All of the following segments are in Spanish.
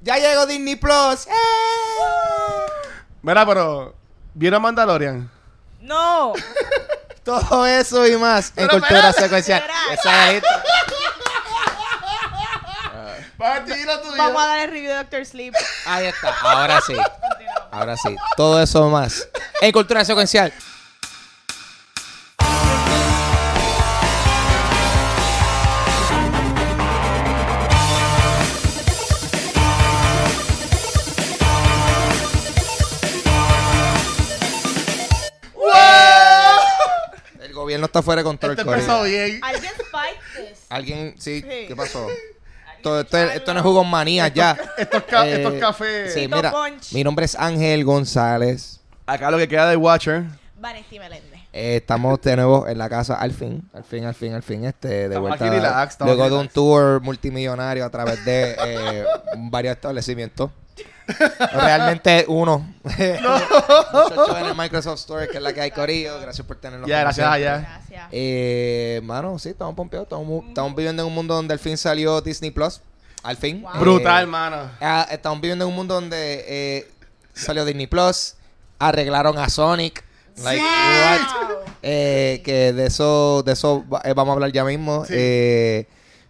Ya llegó Disney Plus. ¡Eh! Mira, pero. ¿Vieron Mandalorian? No. Todo eso y más en Pero cultura espérate. secuencial. Esa es la Partida tuya. Vamos a dar el review de Doctor Sleep. Ahí está. Ahora sí. Ahora sí. Todo eso más en cultura secuencial. Está fuera de control. Corillo. empezó bien. Alguien spike this. ¿Alguien? Sí. Sí. ¿Qué pasó? Todo esto, esto no es jugo manía ya. Estos, ca- Eh, estos cafés. Sí, Tito mira. Punch. Mi nombre es Ángel González. Acá lo que queda de Watcher. Vanessa Meléndez. Eh, estamos de nuevo en la casa al fin, al fin, al fin, al fin, este, de Estamos vuelta. aquí relax, estamos luego de un relax. tour multimillonario a través de eh, varios establecimientos. Realmente uno. Muchachos en el Microsoft Store, que es la que hay Corillo. Gracias por tenernos. Ya, gracias allá. Gracias. Eh, mano, sí, estamos pompeados. Estamos, estamos viviendo en un mundo donde al fin salió Disney Plus. Al fin. Wow. Eh, Brutal, mano. Ah, estamos viviendo en un mundo donde eh, salió Disney Plus, arreglaron a Sonic. Like, what? Eh, que de eso, de eso eh, vamos a hablar ya mismo. Sí. Eh,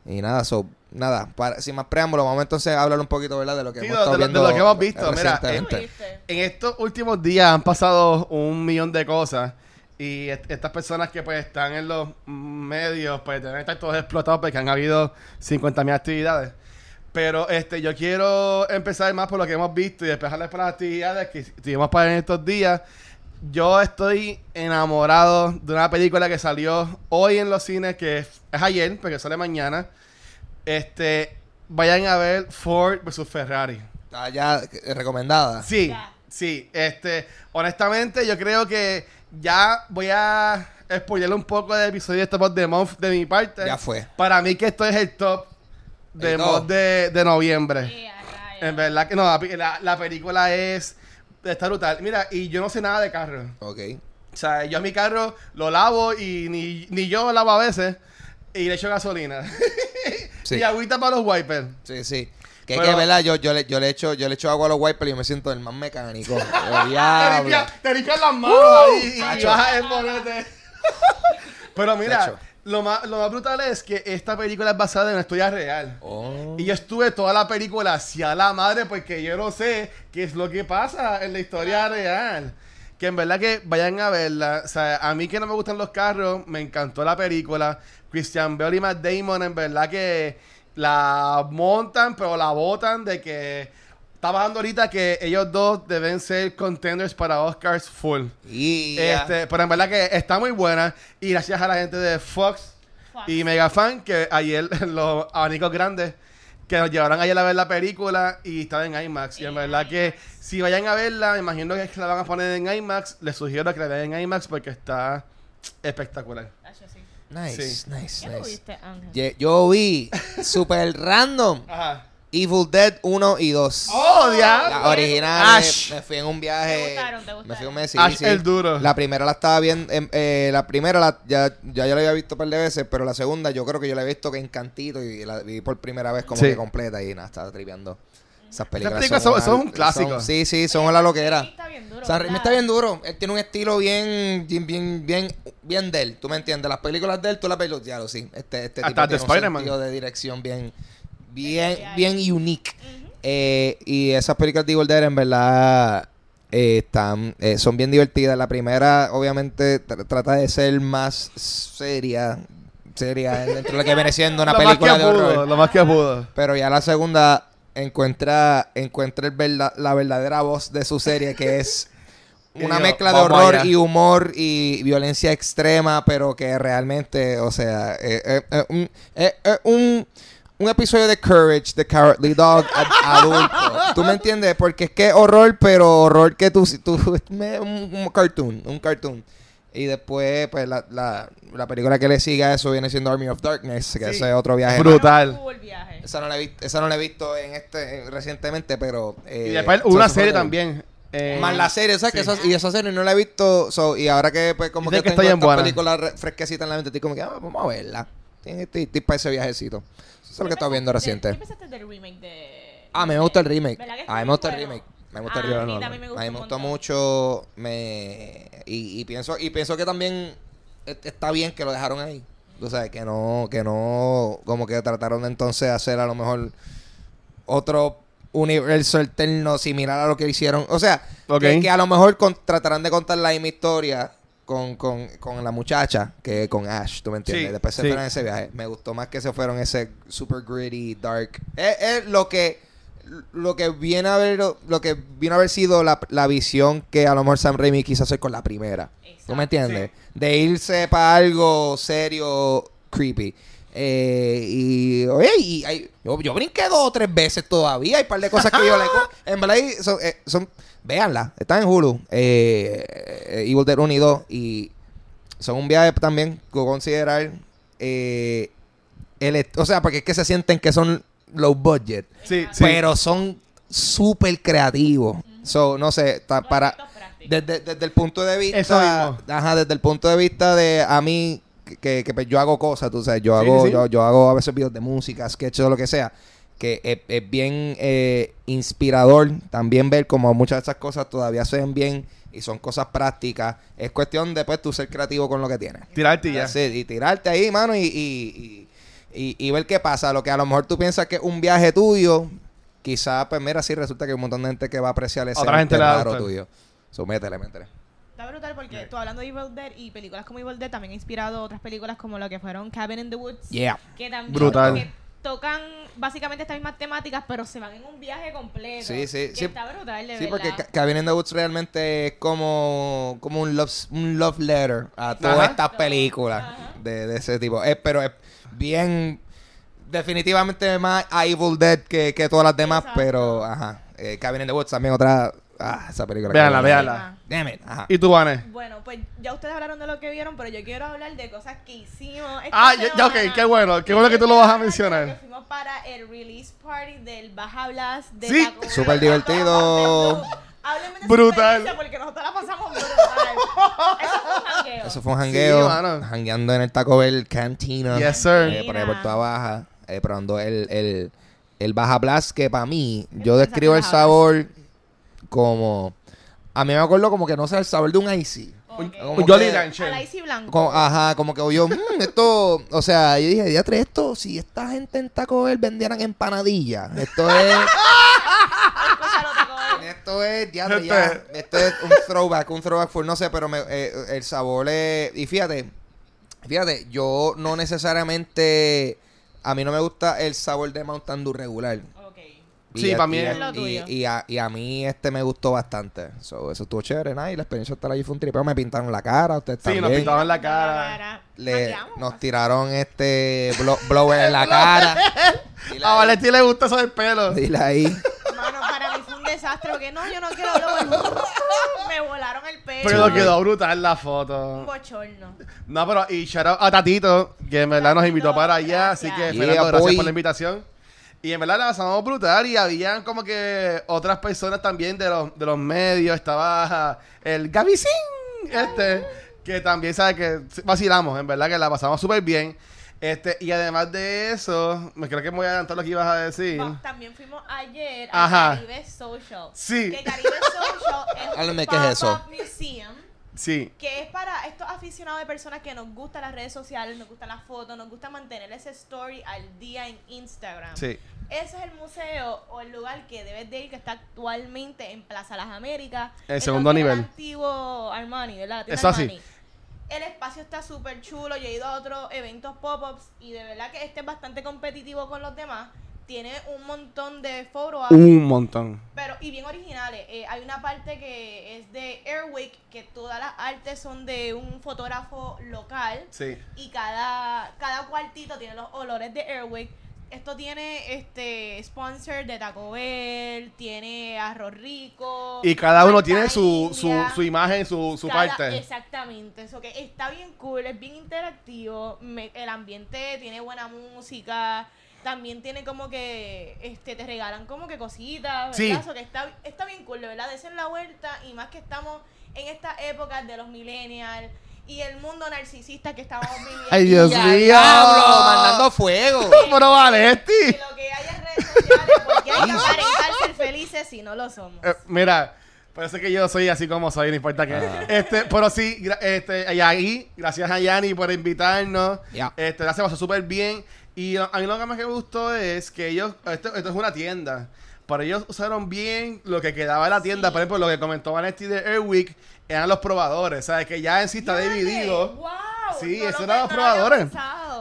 y nada, so, nada, para, sin más preámbulo, vamos entonces a hablar un poquito, ¿verdad? De lo que Sí, hemos de- estado de lo- de viendo. lo que hemos visto. Mira. En estos últimos días han pasado un millón de cosas. Y est- estas personas que pues están en los medios, pues deben estar todos explotados porque han habido 50.000 actividades. Pero este, yo quiero empezar más por lo que hemos visto y después hablar por las actividades que tuvimos para en estos días. Yo estoy enamorado de una película que salió hoy en los cines, que es, es ayer, porque sale mañana. Este, vayan a ver Ford vs Ferrari. Está ya eh, recomendada. Sí, Ya. sí. Este, honestamente, yo creo que ya voy a spoiler un poco del episodio de Top of the Month de mi parte. Ya fue. Para mí que esto es el top de El month top. de, de noviembre. Sí, a rayos. En verdad que no, la, la- la película es está brutal. Mira, y yo no sé nada de carro. Ok. O sea, yo a mi carro lo lavo y ni, ni yo lo lavo a veces y le echo gasolina. Sí. Y agüita para los wipers. Sí, sí. Que es que, ¿verdad? Yo, yo, le, yo, le echo, yo le echo agua a los wipers y me siento el más mecánico. Te diablo. te limpias las manos ahí y, Macho. bajas el bonete. Pero mira, lo más, lo más brutal es que esta película es basada en una historia real. Oh. Y yo estuve toda la película hacia la madre porque yo no sé qué es lo que pasa en la historia real. Que en verdad que vayan a verla. O sea, a mí que no me gustan los carros, me encantó la película. Christian Bale y Matt Damon, en verdad que la montan, pero la botan de que está bajando ahorita que ellos dos deben ser contenders para Oscars full. Y ya. Este, pero en verdad que está muy buena. Y gracias a la gente de Fox Fox. y Megafan que ayer los abanicos grandes que nos llevaron ayer a ver la película y estaba en IMAX. Y en verdad que si vayan a verla, me imagino que la van a poner en IMAX. Les sugiero que la vean en IMAX porque está espectacular. Nice, Sí. nice, ¿Qué nice. tuviste, Ángel? Ye- Yo vi super random Ajá. Evil Dead 1 y 2. ¡Oh, diablo! La original. Ash. Me, me fui en un viaje. ¿Te gustaron? ¿Te gustaron? Me fui un mes. sí, Ash sí. el duro. La primera la estaba viendo. em, eh, la primera la, ya, ya yo la había visto un par de veces. Pero la segunda yo creo que yo la he visto que en cantito. Y la vi por primera vez como Sí. que completa. Y nada, estaba tripeando. Esas películas. películas son- una- son un clásico. son- sí, sí, son la loquera. Está bien duro, O sea, está bien duro. Él tiene un estilo bien, bien, bien, bien, bien de él. ¿Tú me entiendes? Las películas de él, tú las ves, ya lo sí. Este, este Hasta tipo de Spider-Man. de dirección bien, bien, bien unique. Eh, y esas películas de Evil Dead, en verdad, eh, están, eh, son bien divertidas. La primera, obviamente, tr- trata de ser más seria, seria dentro de lo que viene siendo una lo más película de horror. lo más que pudo. Pero ya la segunda encuentra, encuentra el la verdadera voz de su serie, que es una mezcla de horror allá. y humor y violencia extrema, pero que realmente, o sea, eh, eh, eh, un, un episodio de Courage, de Cowardly Dog ad- adulto. ¿Tú me entiendes? Porque es que horror, pero horror que tú, tú me- un, un cartoon, un cartoon. Y después, pues, la, la, la película que le sigue a eso viene siendo Army of Darkness, que Sí. ese es otro viaje. Brutal. Viaje. Esa no la he visto, esa no la he visto en este en- recientemente, pero eh, y después una serie también. eh, Más la serie, o sea, que sí. esa- y esa serie no la he visto, so, y ahora que pues como Dicen que, que tengo esta buena. película re- fresquecita en la mente, estoy como que ah, vamos a verla. Estoy, estoy- estoy para ese viajecito. Eso es lo que ¿Qué estaba viendo reciente. ¿Qué pensaste del remake de Ah, a mí me gusta el remake. ¿Verdad que A mí me gusta el remake. Me gusta Ah, el a remake. mí me A mí un me gustó mucho. Me y, y pienso y pienso que también e- está bien que lo dejaron ahí. O sea, que no que no como que trataron de entonces hacer a lo mejor otro universo alterno similar a lo que hicieron. O sea, Ok. que, que a lo mejor con- tratarán de contar la misma historia con, con, con la muchacha que con Ash, ¿tú me entiendes? Sí, Después se sí. fueron ese viaje. Me gustó más que se fueron ese super gritty, dark. Es, es lo que lo que viene a haber lo que vino a haber sido la, la visión que a lo mejor Sam Raimi quiso hacer con la primera. ¿Tú me entiendes? De irse para algo serio, creepy. Eh, y oye, y hay- yo, yo brinqué dos o tres veces todavía. Hay un par de cosas que yo le co- En verdad, son, eh, son véanla, están en Hulu. Eh, eh, Evil Dead 1 y 2. Y son un viaje también que considerar. Eh, el, o sea, porque es que se sienten que son low budget. Sí, sí. Pero son súper creativos. So, no sé, ta- para desde, desde el punto de vista Eso mismo. ajá desde el punto de vista de a mí que, que, pues, yo hago cosas tú sabes yo Sí, hago sí. Yo, yo hago a veces videos de música sketches o lo que sea que es, es bien eh, inspirador también ver como muchas de esas cosas todavía se ven bien y son cosas prácticas es cuestión de pues tú ser creativo con lo que tienes Tirarte ya. Sí, y tirarte ahí, mano, y, y, y, ver qué pasa. Lo que a lo mejor tú piensas que es un viaje tuyo, quizás, pues mira, sí resulta que hay un montón de gente que va a apreciar ese Otra gente tuyo. So, métele, métele. Está brutal porque tú hablando de Evil Dead y películas como Evil Dead también ha inspirado otras películas como lo que fueron Cabin in the Woods. Yeah. Que también Brutal. que tocan básicamente estas mismas temáticas, pero se van en un viaje completo. Sí, sí, que sí. Está brutal, de Sí, verdad. porque Ca- Cabin in the Woods realmente es como, como un, love, un love letter a todas estas películas de, de ese tipo. Es, pero es bien, definitivamente más a Evil Dead que, que todas las demás, Exacto. pero, ajá. Eh, Cabin in the Woods también otra, ah, esa película. Véanla, que- véanla. Damn it, ajá. ¿Y tú, Vane? Bueno, pues ya ustedes hablaron de lo que vieron, pero yo quiero hablar de cosas que hicimos. esta Ah, ya, ya, ok, qué bueno. Qué bueno que tú lo vas a mencionar. que Fuimos para el release party del Baja Blast de Sí. Súper divertido. Háblenme de Brutal. porque nosotros la pasamos brutal. Eso fue un jangueo. Eso fue un jangueo, Sí, jangueando en el Taco Bell Cantina. Yes, sir. eh, por ahí por toda baja, eh, probando el, el, el Baja Blast, que para mí, yo describo el sabor como... A mí me acuerdo como que no sé, el sabor de un icy. Ok. Como Icy Blanco. Como- ajá, como que yo, "Mm, esto, o sea, yo dije, diatre, esto, si esta gente en Taco Bell vendieran empanadillas, esto es, esto es, ya, Esto ya, es- esto es un throwback, un throwback full, no sé, pero me- eh, el sabor es, y fíjate, fíjate, yo no necesariamente, a mí no me gusta el sabor de Mountain Dew regular. Y Sí, a- pa' mí y a- y, a, y a mí este me gustó bastante. So, eso estuvo chévere, nada, y la experiencia de estar allí fue un tripeo. Me pintaron la cara, ustedes Sí, también. nos pintaban la cara. Le, nos tiraron este blo- blower en la cara. Dile A Valentín le gusta eso del pelo. dile ahí. Mano, para mí fue un desastre porque no, yo no quiero hablar. Me volaron el pecho. Pero quedó brutal la Un foto. bochorno. No, pero y shout out a Tatito, que en verdad nos invitó para allá. Así que, Yeah, Fernando, gracias por la invitación. Y en verdad la pasamos brutal y habían como que otras personas también de los, de los medios. Estaba el Gavicín, este, que también sabe que vacilamos, en verdad que la pasamos súper bien. Este, y además de eso, me creo que me voy a adelantar lo que ibas a decir. También fuimos ayer Ajá. a Caribe Social. Sí. Que Caribe Social es un ¿qué es eso? museum Sí. que es para estos aficionados de personas que nos gustan las redes sociales, nos gustan las fotos, nos gusta mantener ese story al día en Instagram. Sí. Ese es el museo o el lugar que debes de ir que está actualmente en Plaza Las Américas. El segundo nivel. El antiguo Armani, ¿verdad? La tienda Eso sí. Armani. El espacio está súper chulo. Yo he ido a otros eventos pop-ups y de verdad que este es bastante competitivo con los demás. Tiene un montón de foros. Un montón. Pero, y bien originales. Eh, hay una parte que es de Airwick, que todas las artes son de un fotógrafo local. Sí. Y cada, cada cuartito tiene los olores de Airwick. Esto tiene este sponsor de Taco Bell, tiene arroz rico. Y cada uno tiene su, su, su imagen, su, su Cada- parte. Exactamente, eso que está bien cool, es bien interactivo, me- el ambiente tiene buena música, también tiene como que, este, te regalan como que cositas, Sí. ¿verdad? Eso que está, está bien cool, de verdad, desen la vuelta y más que estamos en esta época de los millennials y el mundo narcisista que estamos viviendo. Ay, Dios ¡Ya, mío. diablo! Mandando fuego. Pero Valesti. Y lo que hay en redes sociales, porque que hay que aparentar ser felices si no lo somos. Eh, mira, parece que yo soy así como soy, no importa qué. Ah. Este, pero sí, este, y ahí, gracias a Yanni por invitarnos. Ya. Este, la se pasó súper bien. Y a mí lo que más me gustó es que ellos, esto, esto es una tienda. Pero ellos usaron bien lo que quedaba de la tienda. Sí. Por ejemplo, lo que comentó Vanetti de Airwick eran los probadores. ¿Sabes? Que ya en sí está dividido. ¡Wow! Sí, No esos lo- eran los probadores.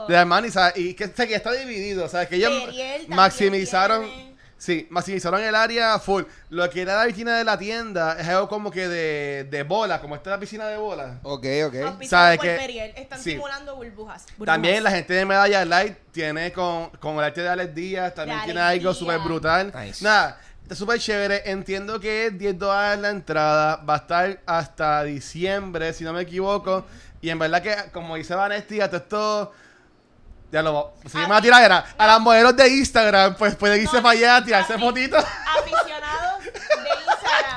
De Armani, ¿sabes? Y que, que está dividido, ¿sabes? Que ellos Periel maximizaron. Sí, maximizaron el área full. Lo que era la piscina de la tienda es algo como que de, de bola, como esta es la piscina de bola. Ok, ok. Auspiciado ¿Sabe por qué? Periel. Están Sí. simulando burbujas. burbujas. También la gente de Medalla Light tiene con, con el arte de Alex Díaz, también De tiene Alex algo súper brutal. Nice. Nada, está súper chévere. Entiendo que es 10 dólares la entrada, va a estar hasta diciembre, si no me equivoco. Y en verdad que, como dice Vanesti, hasta esto... Ya lo seguimos A una mí- tiradera. A las modelos de Instagram, pues pueden irse No, para allá, tirarse fotitos. Aficionados de Instagram.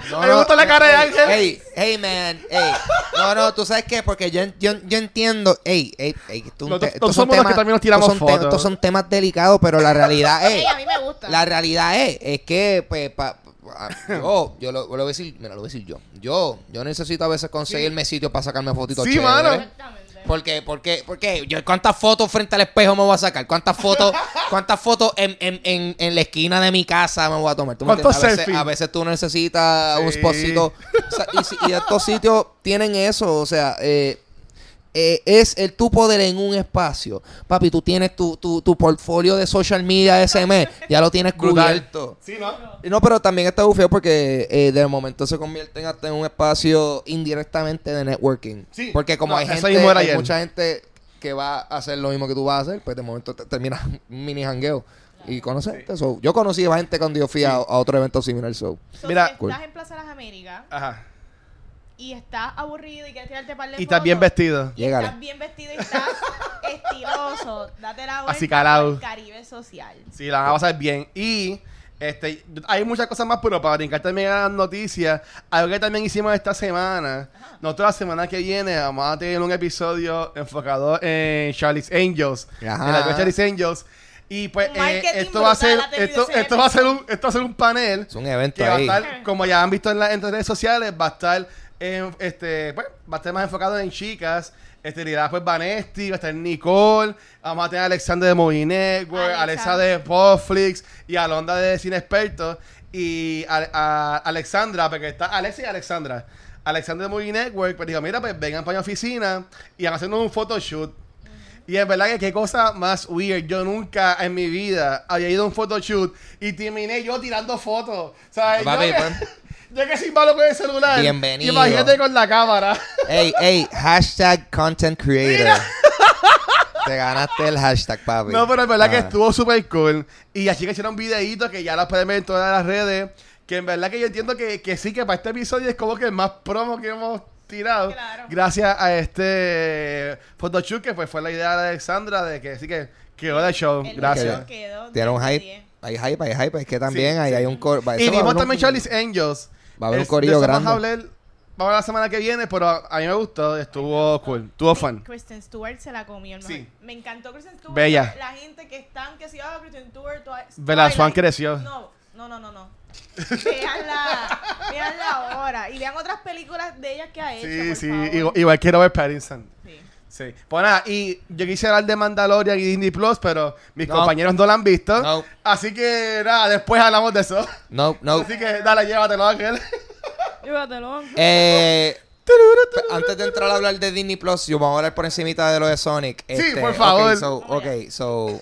No, Me gustó la cara de hey, Ángel. Hey, hey, man. Hey. No, no, tú sabes qué, porque yo, yo, yo entiendo. Hey, hey, hey. tú- son somos los que también nos tiramos estos son te- fotos. Estos son temas delicados, pero la realidad es. Ey, a mí me gusta. La realidad es, es que, pues, pa- pa- yo, yo lo, lo voy a decir, mira, lo voy a decir yo. Yo, yo necesito a veces conseguirme sitios para sacarme fotitos Sí, chéveres. mano. Porque, porque, porque, yo, ¿cuántas fotos frente al espejo me voy a sacar? ¿Cuántas fotos, cuántas fotos en, en, en, en la esquina de mi casa me voy a tomar? ¿Tú me ¿Cuántos entiendes? a, veces, a veces tú necesitas un Sí. spotcito. O sea, y, y estos sitios tienen eso, o sea, eh, eh, es el tu poder en un espacio. Papi, tú tienes tu, tu, tu portfolio de social media ese mes, ya lo tienes cubierto. Sí, ¿no? Y No, pero también está bufeo porque eh, de momento se convierte en hasta en un espacio indirectamente de networking. Sí. Porque como No, hay gente, hay mucha gente que va a hacer lo mismo que tú vas a hacer, pues de momento te, terminas un mini jangueo y conocerte. So, yo conocí a gente cuando yo fui a, a otro evento similar. So. So, Mira- si Cool. estás en Plaza Las Américas Ajá. Y estás aburrido y quieres tirarte par de Y estás bien vestido. y Llégale. estás bien vestido y estás estiloso, date la vuelta Así calado. por Caribe Social. Sí, la van a pasar bien. Y este, hay muchas cosas más, pero para brincar también a las noticias, algo que también hicimos esta semana. Nosotros la semana que viene vamos a tener un episodio enfocado en Charlie's Angels. Ajá. En la de Charlie's Angels. Y pues Un eh, marketing esto va a ser, brutal ha tenido esto, ese esto va a ser un, esto va a ser un panel Es un evento que va a ahí. estar, como ya han visto en, la- en las redes sociales, va a estar en, este, pues, va a estar más enfocado en chicas. Este, dirá pues Vanesti, va a estar Nicole, vamos a tener a Alexander de Movie Network, Alexa. Alexa de Popflix y Alondra de Cine Experto y a, a- Alexandra, porque está Alexa y Alexandra. Alexander de Movie Network, pues dijo, mira, pues vengan para mi oficina y van a hacernos un photoshoot. Y es verdad que qué cosa más weird. Yo nunca en mi vida había ido a un photoshoot y terminé yo tirando fotos. ¿Sabes? Papi, yo, yo que soy malo con el celular. Bienvenido. Imagínate con la cámara. Ey, ey, hashtag content creator. Te ganaste el hashtag, papi. No, pero es verdad que Ah. estuvo súper cool. Y así que hicieron videitos que ya los pueden ver en todas las redes. Que en verdad que yo entiendo que, que sí, que para este episodio es como que el más promo que hemos tirado. Claro. Gracias a este photoshoot que pues fue la idea de Alexandra de que sí que quedó de show. El Gracias. quedó Tiene un 10 de hype. 10. Hay hype, hay hype. Es que también Sí, ahí sí. hay un coro. va- Y vimos también Charlie's Angels. Va a haber un Es- corillo de eso grande. Vamos a hablar, vamos a ver la semana que viene, pero a mí me gustó, estuvo cool, estuvo fun. Kristen Stewart se la comió, hermano. Sí. Me encantó Kristen Stewart. Bella. La gente que están, que si, ah, Kristen Stewart, Twi- Bella Swan Twilight. creció. No, no, no, no, no. Veanla, veanla ahora. Y vean otras películas de ella que ha hecho, Sí, por sí, favor. igual, igual que Robert Pattinson. Sí. Sí. Pues nada, y yo quisiera hablar de Mandalorian y Disney Plus, pero mis No. compañeros no lo han visto. No. Así que nada, después hablamos de eso. No, no. Así que dale, llévatelo, Ángel. Llévatelo. Eh, antes de entrar a hablar de Disney Plus, yo vamos a hablar por encimita de lo de Sonic. Este, por favor. Ok, so, ok, so,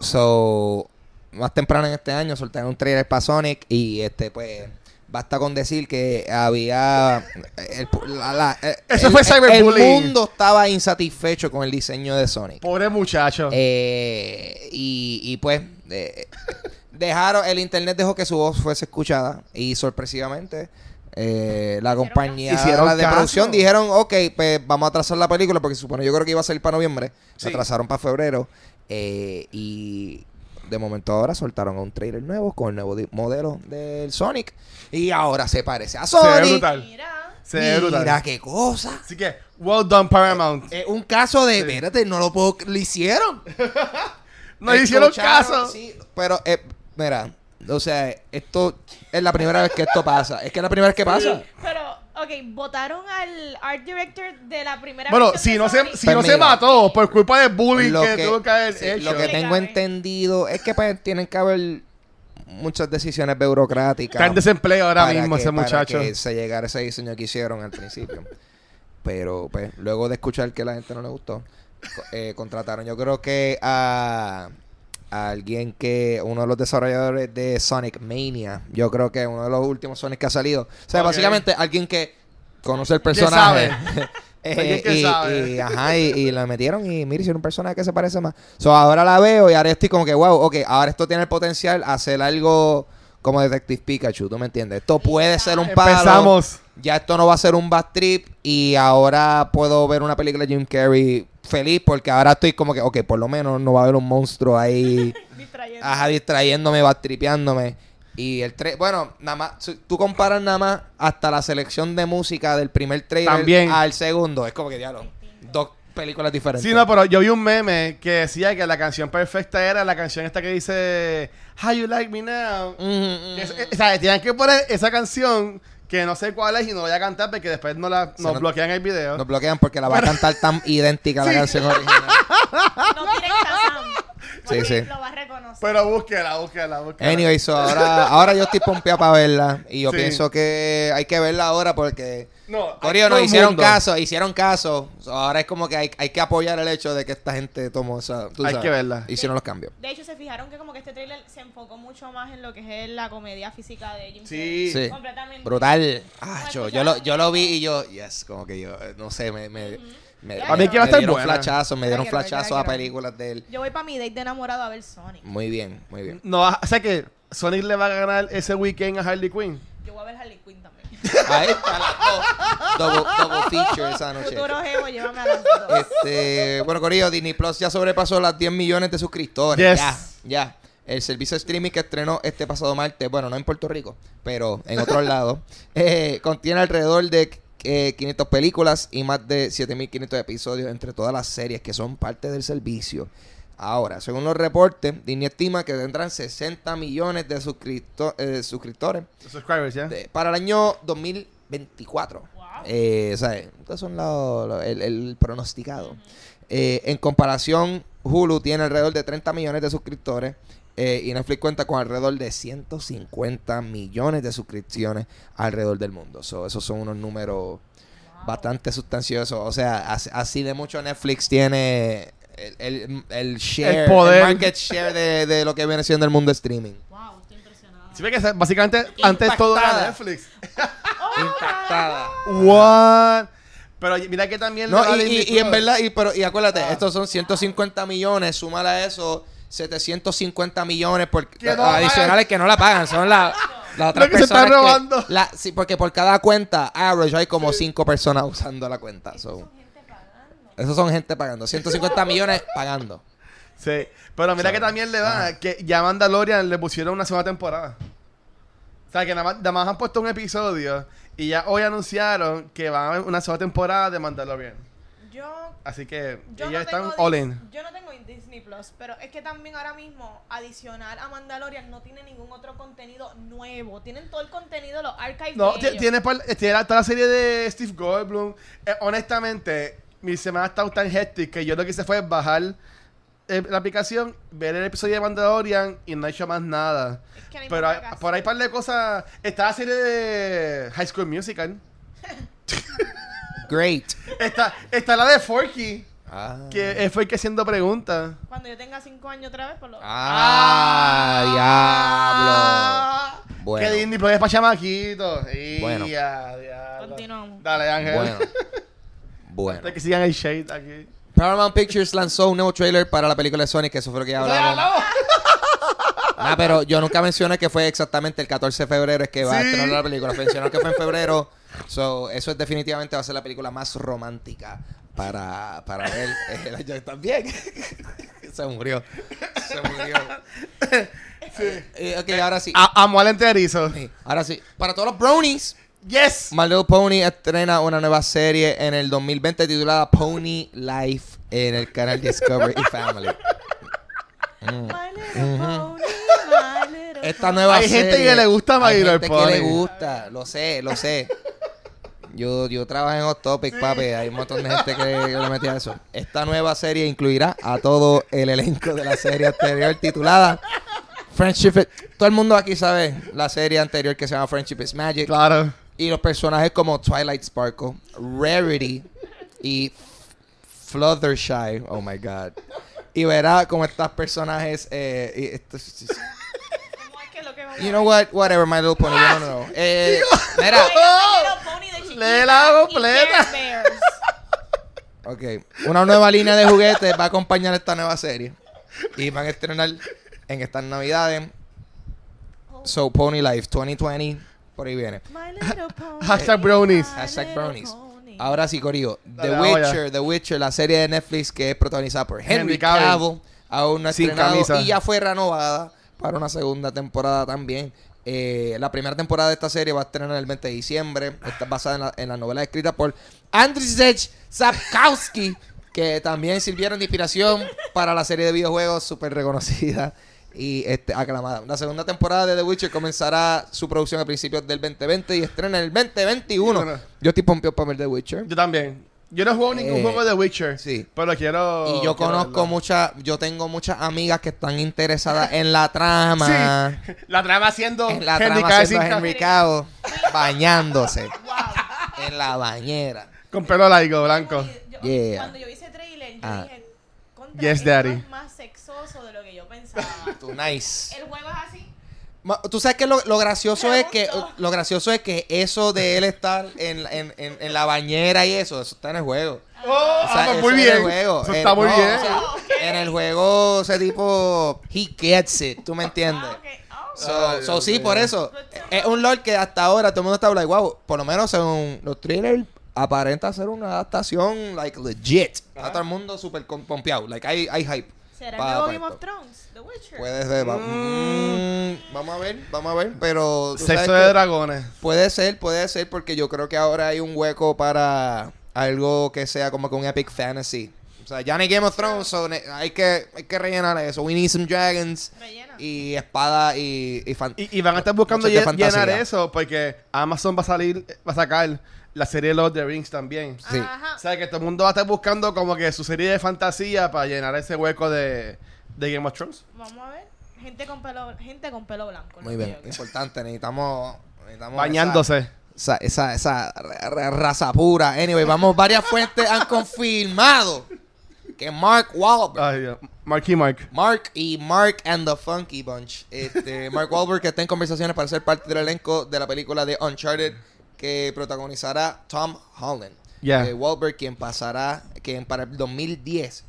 so, más temprano en este año soltaron un trailer para Sonic y este, pues, basta con decir que había... el- la- la- eh, Eso el- fue el- cyberbullying. El mundo estaba insatisfecho con el diseño de Sonic. Pobre muchacho. Eh, y, y pues eh, dejaron, el internet dejó que su voz fuese escuchada y sorpresivamente eh, la compañía Hicieron la de caso. producción dijeron, ok, pues vamos a atrasar la película porque supone yo creo que iba a salir para noviembre, Sí. se atrasaron para febrero eh, y de momento ahora soltaron un trailer nuevo con el nuevo modelo del Sonic y ahora se parece a Se ve Sonic. brutal. Mira. Se ve brutal. Mira qué cosa. Así que, well done, Paramount. Es un caso de, espérate, no lo puedo, lo hicieron. No hicieron caso. sí, pero, eh, mira, o sea, esto es la primera vez que esto pasa. Es que es la primera vez que pasa. Pero, ok, votaron al art director de la primera Bueno, si de no se, si no se mira, mató por culpa del bullying Lo que, que- tuvo que haber sí, hecho. Lo que tengo entendido es que pues, tienen que haber muchas decisiones burocráticas. Está en desempleo ahora para mismo que- ese para muchacho. que se llegara a ese diseño que hicieron al principio. Pero pues luego de escuchar que la gente no le gustó, eh, contrataron yo creo que a, a alguien que, uno de los desarrolladores de Sonic Mania, yo creo que uno de los últimos Sonic que ha salido. O sea, básicamente alguien que conoce el personaje. Eh, Alguien que y, sabe. y, ajá, y, y la metieron y mire, hicieron un personaje que se parece más. So, ahora la veo y ahora estoy como que, wow, ok, ahora esto tiene el potencial a hacer algo como Detective Pikachu, ¿tú me entiendes? Esto puede ser un palo. Empezamos. Ya esto no va a ser un bad trip y ahora puedo ver una película de Jim Carrey feliz porque ahora estoy como que, ok, por lo menos no va a haber un monstruo ahí, Distrayendo. ajá, distrayéndome, bad tripeándome. Y el tre bueno, nada más, tú comparas nada más hasta la selección de música del primer trailer También. al segundo, es como que diablo, dos películas diferentes. Sí, no, pero yo vi un meme que decía que la canción perfecta era la canción esta que dice How You Like Me Now. Es- eh, o sea, tienen que poner esa canción que no sé cuál es y no voy a cantar porque después no la, nos bloquean el video. Nos bloquean porque la va a cantar tan idéntica a la canción original. No tienen. Sí, sí. Lo va a reconocer. Pero búsquela, búsquela, búsquela. Anyway, so ahora, ahora yo estoy pompeado para verla. Y yo Sí. pienso que hay que verla ahora porque. no, Corio, todo el hicieron mundo. caso, hicieron caso. So, ahora es como que hay, hay que apoyar el hecho de que esta gente tomó esa. tú Hay sabes, que verla. Hicieron los cambios. De hecho, se fijaron que como que este trailer se enfocó mucho más en lo que es la comedia física de Jim Sí. Sí. Completamente. Brutal. Ah, ¿No yo, yo, lo, yo lo vi y yo, yes, como que yo, eh, no sé, me. me, me, A mí que va a estar dieron buena. flachazos, me dieron quiero, flachazos a quiero. películas de él. Yo voy para mi date de enamorado a ver Sonic. Muy bien, muy bien. No, o sea que Sonic le va a ganar ese weekend a Harley Quinn. Yo voy a ver Harley Quinn también. Ahí está las dos. Double, double feature esa noche. Futuro Evo, llévame a las dos. Este, bueno, Corillo, Disney Plus ya sobrepasó las 10 millones de suscriptores. Yes. Ya, ya. El servicio de streaming que estrenó este pasado martes, bueno, no en Puerto Rico, pero en otros lados, eh, contiene alrededor de eh, 500 películas y más de 7500 episodios entre todas las series que son parte del servicio. Ahora, según los reportes, Disney estima que tendrán 60 millones de suscripto- eh, suscriptores Subscribers, ¿ya? de- para el año 2024. Wow. Eh, son los- los- el, el pronosticado. Eh, en comparación, Hulu tiene alrededor de 30 millones de suscriptores eh, y Netflix cuenta con alrededor de 150 millones de suscripciones alrededor del mundo. So, esos son unos números bastante sustanciosos. O sea, así, así de mucho Netflix tiene el, el, el share, El poder. market share de, de lo que viene siendo el mundo streaming. Wow, estoy impresionada. Sí, ve que básicamente antes todo era. Netflix. Impactada. What? Pero mira que también No, y, Disney y- y en verdad, y, pero, y acuérdate, Ah. estos son 150 millones, súmale a eso 750 millones por, Que no adicionales que no la pagan, son la- las otras Lo que se personas están robando. la- sí, porque por cada cuenta, average, hay como 5 personas usando la cuenta. so. Esos son gente pagando. 150 millones pagando. Sí, pero mira que también le da que ya a Mandalorian le pusieron una segunda temporada. O sea, que nada más, nada más han puesto un episodio y ya hoy anunciaron que van a haber una segunda temporada de Mandalorian. Yo, Así que no tengo están all in. Yo no tengo Disney Plus, pero es que también ahora mismo, adicional a Mandalorian, no tiene ningún otro contenido nuevo. Tienen todo el contenido, los archives No, de ti- ellos. tiene, tiene toda la serie de Steve Goldblum. Eh, honestamente, mi semana ha estado tan hectic que yo lo que hice fue bajar eh, la aplicación, ver el episodio de Mandalorian y no he hecho más nada. Es que no hay Pero hay- por ahí par de cosas. Está la serie de High School Musical. Great. Está, está la de Forky, Ah, que fue el que haciendo preguntas. Cuando yo tenga cinco años otra vez, pues lo... ah, diablo. Bueno. Que Disney Plus es para chamaquitos. Bueno. ya, diablo. Continuamos. Dale, Ángel. Bueno. Bueno. Hasta que sigan el shade aquí. Paramount Pictures lanzó un nuevo trailer para la película de Sonic, que eso fue lo que ya ¿Ya hablamos. Ah, pero yo nunca mencioné que fue exactamente el 14 de febrero es que va a estrenar la película. Mencionaron que fue en febrero. So, eso es definitivamente va a ser la película más romántica para, para año también. Se murió. Se murió. Eh, ok, ahora sí. A- Amo al enterizo. Sí, Ahora sí. Para todos los brownies, Yes. My Little Pony estrena una nueva serie en el 2020 titulada Pony Life en el canal Discovery Family. Mm. My little pony, my little esta nueva Hay gente serie- que le gusta My Hay Little gente que le Pony. gusta, lo sé, lo sé. Yo, yo trabajo en Hot Topic, papi. Hay un montón de gente que, que le metía eso. Esta nueva serie incluirá a todo el elenco de la serie anterior titulada Friendship. is- Todo el mundo aquí sabe la serie anterior que se llama Friendship is Magic. Claro. Y los personajes como Twilight Sparkle, Rarity y Fluttershy. Oh my god. Y verá como estos personajes. Eh, y estos- ¿Cómo es que lo que vamos you know what? Whatever, My Little Pony. Yo no. Eh, a mira. Léela completa. Ok. Una nueva línea de juguetes va a acompañar esta nueva serie. Y van a estrenar en estas navidades. So Pony Life 2020. Por ahí viene. Hashtag brownies. Hashtag brownies. Ahora sí, Corillo. The Dale, Witcher, The Witcher, la serie de Netflix que es protagonizada por Henry, Henry Cavill. Cavill, aún no ha Sin estrenado camisa. y ya fue renovada para una segunda temporada también. Eh, la primera temporada de esta serie va a estrenar el 20 de diciembre. Está basada en la, en la novela escrita por Andrzej Sapkowski, que también sirvieron de inspiración para la serie de videojuegos súper reconocida y este, aclamada. La segunda temporada de The Witcher comenzará su producción a principios del 2020 y estrena en el 2021. Bueno. Yo estoy pompeado para ver The Witcher. Yo también. Yo no juego ningún Eh, juego de Witcher. sí. Pero quiero. Y yo quiero conozco muchas, yo tengo muchas amigas que están interesadas en la trama. Sí. La trama haciendo. En la Henry trama sin Henry ca- Cavill bañándose Wow. en la bañera. Con pelo largo, blanco. Yo- Yeah. Cuando yo vi ese trailer, yo Ah. dije, Yes, daddy. es más sexoso de lo que yo pensaba. Tú nice. El juego es así. Tú sabes que lo, lo gracioso es que lo gracioso es que eso de él estar en, en, en, en la bañera y eso, eso está en el juego. Oh, O sea, ah, pues eso muy en bien. el juego. Eso está muy no, bien. o sea, en el juego ese tipo he gets it, ¿tú me entiendes? Ah, ok. Oh, So, Ay, so sí, por eso. Es un lore que hasta ahora todo el mundo está like, wow, por lo menos según los trailers, aparenta ser una adaptación, like, legit. Está todo el mundo súper pompeado. Like, hay, hay hype. ¿Será el nuevo Game of Thrones? The Witcher. Puede ser. va- Mm, vamos a ver, vamos a ver. Pero. tú sabes Sexo que de dragones. Puede ser, puede ser, porque yo creo que ahora hay un hueco para algo que sea como que un epic fantasy. O sea, ya no hay Game of Thrones, so ne- hay que, hay que rellenar eso. We need some dragons Rellena. y espada y, y fan- Y, y van a estar buscando Mucho de lle- fantasía. llenar eso porque Amazon va a salir, va a sacar la serie Lord of the Rings también. Sí. Ajá. O sea que todo el mundo va a estar buscando como que su serie de fantasía para llenar ese hueco de, de Game of Thrones. Vamos a ver. Gente con pelo, gente con pelo blanco. Muy bien, importante. Necesitamos. necesitamos Bañándose. Esa, esa, esa, ra- ra- raza pura. Anyway, vamos, varias fuentes han confirmado que Mark Wahlberg. Ay, Dios. Marky Mark. Mark y Mark and the Funky Bunch. Este, Mark Wahlberg que está en conversaciones para ser parte del elenco de la película de Uncharted que protagonizará Tom Holland. Yeah. Eh, Wahlberg quien pasará, quien para el 2010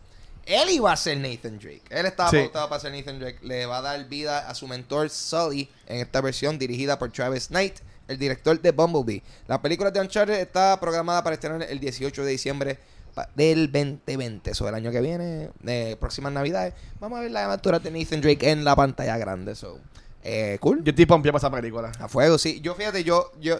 él iba a ser Nathan Drake. Él estaba Sí. pautado para ser Nathan Drake. Le va a dar vida a su mentor Sully en esta versión dirigida por Travis Knight, el director de Bumblebee. La película de Uncharted está programada para estrenar el 18 de diciembre del 2020. Eso el año que viene, eh, próximas navidades. Vamos a ver la aventura de Nathan Drake en la pantalla grande. So, eh, cool. Yo estoy pompeado para esa película. A fuego, sí. Yo fíjate, yo, yo,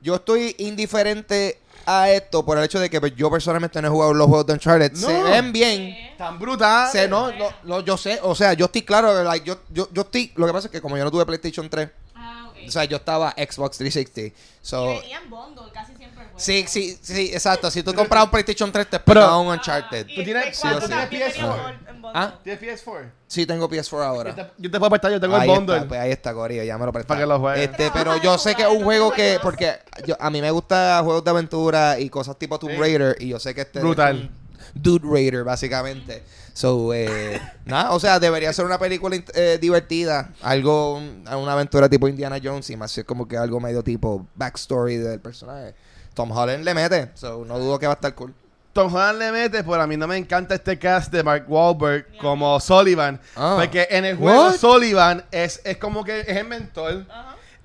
yo estoy indiferente a esto por el hecho de que pues, yo personalmente no he jugado los juegos de Uncharted. Se ven bien. Tan brutal. Se, no, no, no, yo sé, o sea, yo estoy claro, like, yo, yo, yo estoy, lo que pasa es que como yo no tuve PlayStation 3, Ah, o sea, yo estaba Xbox 360. So, y venían bundle casi. Sí, sí, sí, exacto. Si tú compras un PlayStation 3, te esperaba un Uncharted. ¿Tú tienes- sí, 4 sí, sí. también ¿Tienes venía PS4? en bundle. ¿Ah? ¿Tienes PS4? Sí, tengo PS4 Yo ahora. te, yo te puedo prestar, yo tengo ahí el bundle. Está, pues ahí está, Corillo, ya me lo prestaron. Para que lo juegues. Este, pero yo sé que es un juego que, porque yo, a mí me gusta juegos de aventura y cosas tipo Tomb Sí. Raider y yo sé que este es Brutal. un Dude Raider, básicamente. So, eh, nada, o sea, debería ser una película eh, divertida, algo, un- una aventura tipo Indiana Jones y más es como que algo medio tipo backstory del personaje. Tom Holland le mete, so no dudo que va a estar cool. Tom Holland le mete, pero a mí no me encanta este cast de Mark Wahlberg como Sullivan. Ah. Porque en el juego What? Sullivan es, es como que es el mentor.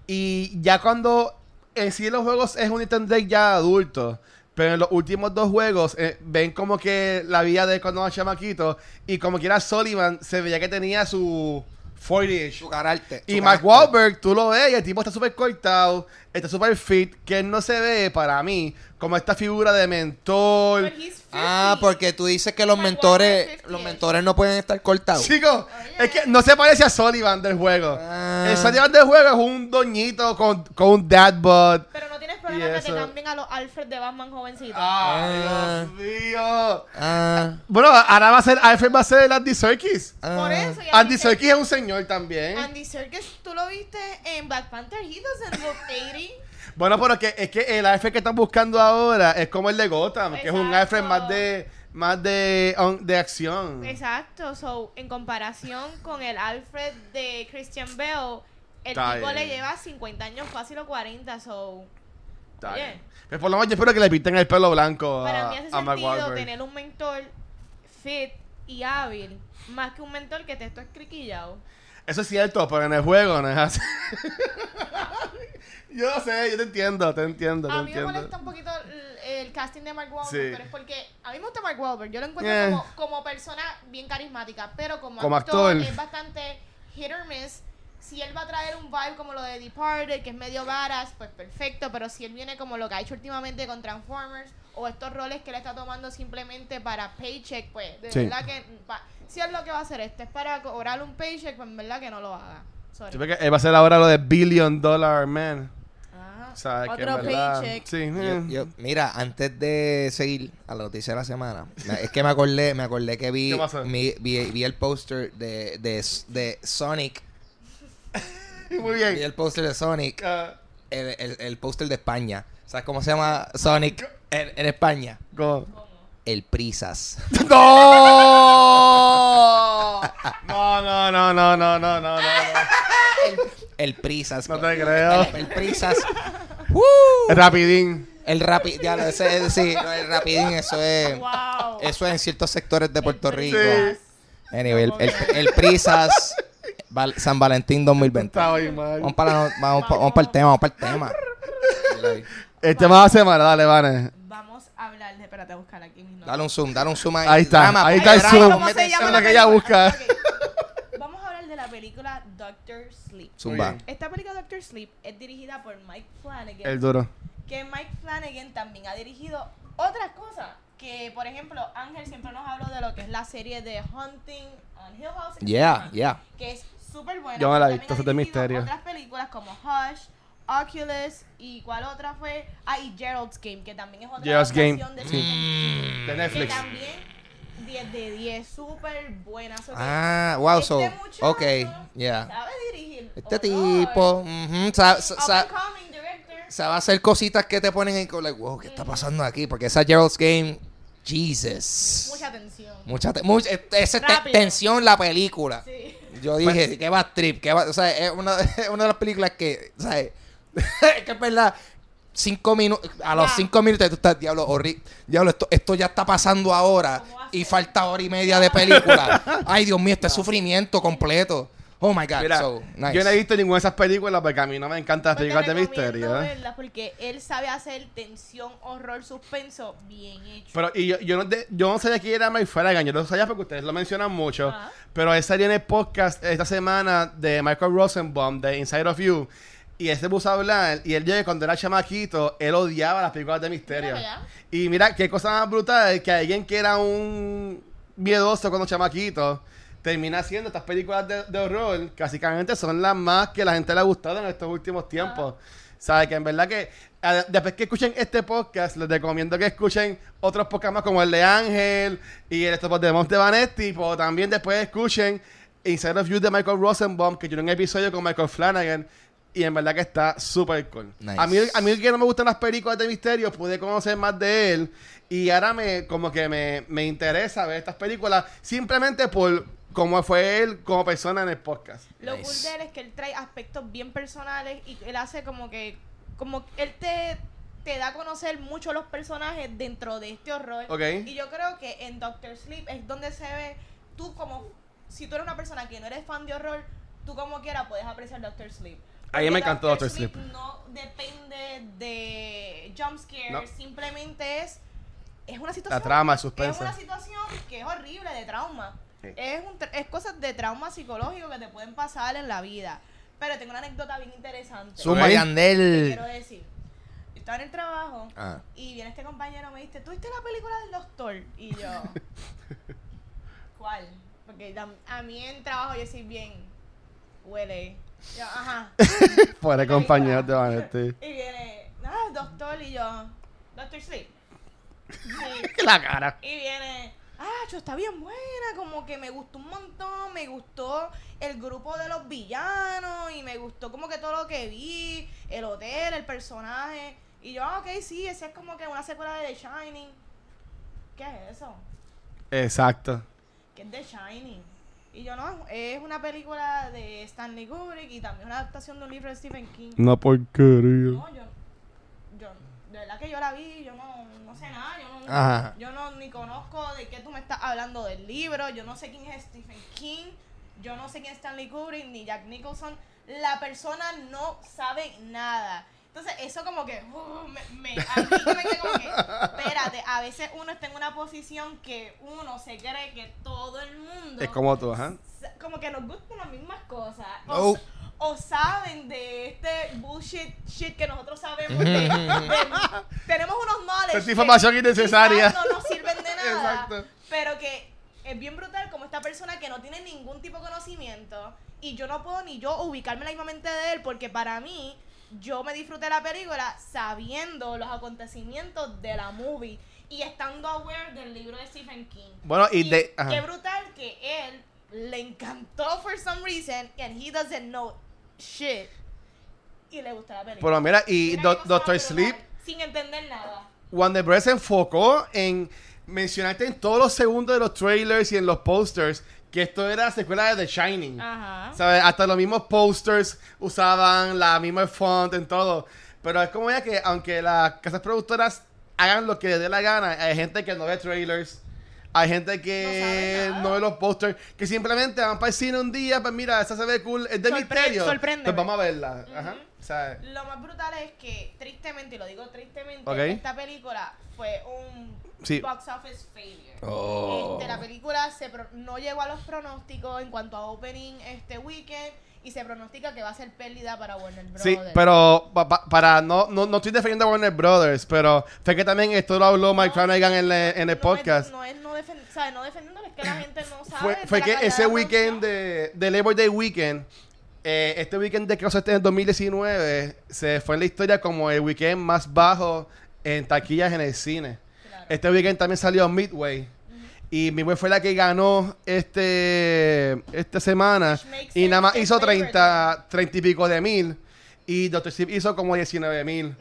Y ya cuando en sí los juegos es un Drake ya adulto. Pero en los últimos dos juegos eh, ven como que la vida de cuando era chamaquito. Y como que era Sullivan, se veía que tenía su, 40ish. Su carácter. Y Mark. Wahlberg, tú lo ves y el tipo está súper cortado, está súper fit, que él no se ve para mí como esta figura de mentor. But he's 50. Ah, porque tú dices que los Mark mentores, Wahlberg 50. los mentores no pueden estar cortados. Chicos, es que no se parece a Sullivan del juego. Ah. El Sullivan del juego es un doñito con, con un dad bod. Problema que te cambien a los Alfred de Batman jovencitos. Ay, Ah. Dios mío. Ah, Bueno, ahora va a ser, Alfred va a ser el Andy Serkis. ah. Por eso. y Andy Serkis es un señor también. Andy Serkis, tú lo viste en Black Panther. He doesn't look 80. Bueno, pero que, es que el Alfred que están buscando ahora es como el de Gotham, que es un. Alfred más de más de, on- de acción. Exacto. So, en comparación con el Alfred de Christian Bale, el Está tipo bien. le lleva 50 años fácil o 40. So, Está Oye. bien. Pero por lo menos yo espero que le pinten el pelo blanco para a, mí hace a Mark sentido Wahlberg. tener un mentor fit y hábil, más que un mentor que te esté escriquillado. Eso es cierto, pero en el juego no es así. yo sé, yo te entiendo, te entiendo, te A mí me entiendo. molesta un poquito el, el casting de Mark Wahlberg, Sí. pero es porque a mí me gusta Mark Wahlberg. Yo lo encuentro Eh. como, como persona bien carismática, pero como, Como actor. es bastante hit or miss. Si él va a traer un vibe como lo de Departed, que es medio varas, pues perfecto. Pero si él viene como lo que ha hecho últimamente con Transformers, o estos roles que él está tomando simplemente para paycheck, pues de Sí. verdad que pa- si es lo que va a hacer esto es para cobrar un paycheck, pues en verdad que no lo haga. Sorry. Él va a ser ahora lo de Billion Dollar Man. Ah, O sea, que en otro verdad- paycheck. Sí, Yo- eh. yo- mira, antes de seguir a la noticia de la semana, es que me acordé, me acordé que vi, vi, vi el póster de, de, de Sonic, Muy bien. el póster de Sonic, Ah, el, el, el póster de España. ¿Sabes cómo se llama Sonic en, en España? go. El Prisas. ¡No! No, no, no, no, no, no, no, no. El Prisas. No te creo. El, el Prisas. ¡Woo! Rapidín. El rapi, ya lo ese, sí, el rapidín, eso es, Wow. eso es en ciertos sectores de Puerto Rico. Anyway, el, el, el Prisas Val- San Valentín 2020. Estaba bien mal. Vamos para, la- vamos, pa- vamos para el tema, vamos para el tema. Este más de semana, dale, Vane. Vamos a hablar de. Espérate, a buscar aquí mis notas. Dale un zoom, dale un zoom ahí. Ahí está, Drama, ahí ponme está el zoom. ¿Cómo se llama la que ella busca. Vamos a hablar de la película Doctor Sleep. Zumba. Esta película Doctor Sleep es dirigida por Mike Flanagan. El duro. Que Mike Flanagan también ha dirigido otras cosas. Que, por ejemplo, Ángel siempre nos habló de lo que es la serie de Hunting on Hill House. Yeah, yeah. que es súper buena. Yo no la he visto, es de misterio. Otras películas como Hush, Oculus y cuál otra fue. Ah, y Gerald's Game, que también es otra Gerald's Game, de sí. King, De Que Netflix. también 10 de 10, súper buena. So que Ah, wow, so, este muchacho ok, yeah. Sabe dirigir. Este Oh, tipo, ujú, sa- sa- Lord. sa- Up and coming director. sabe hacer cositas que te ponen en like, wow, ¿qué está pasando aquí? Porque esa Gerald's Game, Jesus. Mucha atención. Mucha, te- mucha esa te- Rápido. tensión la película. Sí. Yo dije, ¿qué va trip? ¿Qué va? O sea, es una, es una de las películas que, o sea, es que es verdad, cinco minutos, a los Ya. cinco minutos tú estás, diablo, horrible, diablo, esto, esto ya está pasando ahora ¿Cómo va a y falta hora y media de película. Ay, Dios mío, este es sufrimiento completo. Oh my God, Mira, so, nice. yo no he visto ninguna de esas películas porque a mí no me encantan las películas de misterio. ¿eh? verlas porque él sabe hacer tensión, horror, suspenso bien hecho. Pero y yo, yo, no, de- yo no sabía quién era Mike Flanagan, yo lo sabía porque ustedes lo mencionan mucho. Ajá. Pero él salió en el podcast esta semana de Michael Rosenbaum, de Inside of You. Y él se puso a hablar. Y él cuando era chamaquito, él odiaba las películas de misterio. Y mira, qué cosa más brutal que alguien que era un miedoso cuando chamaquito termina haciendo estas películas de, de horror que básicamente son las más que la gente le ha gustado en estos últimos tiempos. ¿Sabes? Que en verdad que a- después que escuchen este podcast, les recomiendo que escuchen otros podcasts más como el de Ángel y el estos de Monte Vanetti, pero también después escuchen Inside of You de Michael Rosenbaum, que tiene un episodio con Michael Flanagan. Y en verdad que está súper cool. Nice. A mí, a mí que no me gustan las películas de misterio, pude conocer más de él. Y ahora me como que me, me interesa ver estas películas simplemente por cómo fue él como persona en el podcast. Lo Nice. cool de él es que él trae aspectos bien personales y él hace como que, como él te, te da a conocer mucho los personajes dentro de este horror. Ok. Y yo creo que en Doctor Sleep es donde se ve tú como, si tú eres una persona que no eres fan de horror, tú como quiera puedes apreciar Doctor Sleep. A mí me encantó Dr. Sleep. No depende de jump scares, No. simplemente es, es una situación. trama, el Es suspense. una situación que es horrible, de trauma. Es, un tra- es cosas de trauma psicológico que te pueden pasar en la vida. Pero tengo una anécdota bien interesante. Ok. Yandel. Quiero decir, estaba en el trabajo Ah. y viene este compañero y me dice, ¿tú viste la película del doctor? Y yo, ¿cuál? Porque a, mí en trabajo yo soy bien, huele. Yo, ajá. Fuera compañero de Vanetti. Y viene, ah, doctor, y yo, Doctor Sleep. Sí. La cara. Y viene, ah, yo está bien buena, como que me gustó un montón, me gustó el grupo de los villanos y me gustó como que todo lo que vi, el hotel, el personaje. Y yo, ah, ok, sí, esa es como que una secuela de The Shining. ¿Qué es eso? Exacto. ¿Qué es The Shining? Y yo, no, es una película de Stanley Kubrick y también una adaptación de un libro de Stephen King. Una porquería. No, yo, yo, verdad que yo la vi, yo no, no sé nada, yo no, Ajá. yo no ni conozco de qué tú me estás hablando del libro, yo no sé quién es Stephen King, yo no sé quién es Stanley Kubrick, ni Jack Nicholson, la persona no sabe nada. Entonces, eso como que, uh, me, me, a mí que me queda como que, espérate, a veces uno está en una posición que uno se cree que todo el mundo Es como tú, ajá. como que nos gustan las mismas cosas. No. O, o saben de este bullshit shit que nosotros sabemos. de- de- tenemos unos knowledge. Esta información innecesaria. No nos sirven de nada. Exacto. Pero que es bien brutal como esta persona que no tiene ningún tipo de conocimiento. Y yo no puedo ni yo ubicarme en la misma mente de él. Porque para mí, yo me disfruté la película sabiendo los acontecimientos de la movie. Y estando aware del libro de Stephen King. Bueno, y de. ajá. Qué brutal que él le encantó for some reason and he doesn't know shit. Y le gustó la película. Pero mira, y Mira Do- Doctor Sleep, Sin entender nada. Wonder Bread se enfocó en mencionarte en todos los segundos de los trailers y en los posters que esto era secuela de The Shining. Ajá. ¿Sabes? Hasta los mismos posters usaban la misma font en todo. Pero es como ya que, aunque las casas productoras hagan lo que les dé la gana, hay gente que no ve trailers. Hay gente que No no, ve los posters, que simplemente van para el cine un día, pues mira, esa se ve cool, es de Sorpre- misterio. sorpréndeme. Pues vamos a verla. Ajá. Ujú. O sea, Lo más brutal es que, tristemente, y lo digo tristemente, esta película fue un Sí. box office failure. Oh. Este, la película se pro- no llegó a los pronósticos en cuanto a opening este weekend y se pronostica que va a ser pérdida para Warner Bros. Sí, pero pa- pa- para no, no, no estoy defendiendo a Warner Brothers, pero fue que también esto lo habló Mike Flanagan en, la- en el No podcast. Es, no es no, que la gente no sabe. fue que ese weekend de, de Labor Day Weekend, eh, este weekend de que este en el 2019, se fue en la historia como el weekend más bajo en taquillas en el cine. Claro. Este weekend también salió Midway. Y Midway fue la que ganó este esta semana. Y nada más hizo es Labor 30, 30 y pico de mil. Y Dr. Sleep hizo como 19 mil.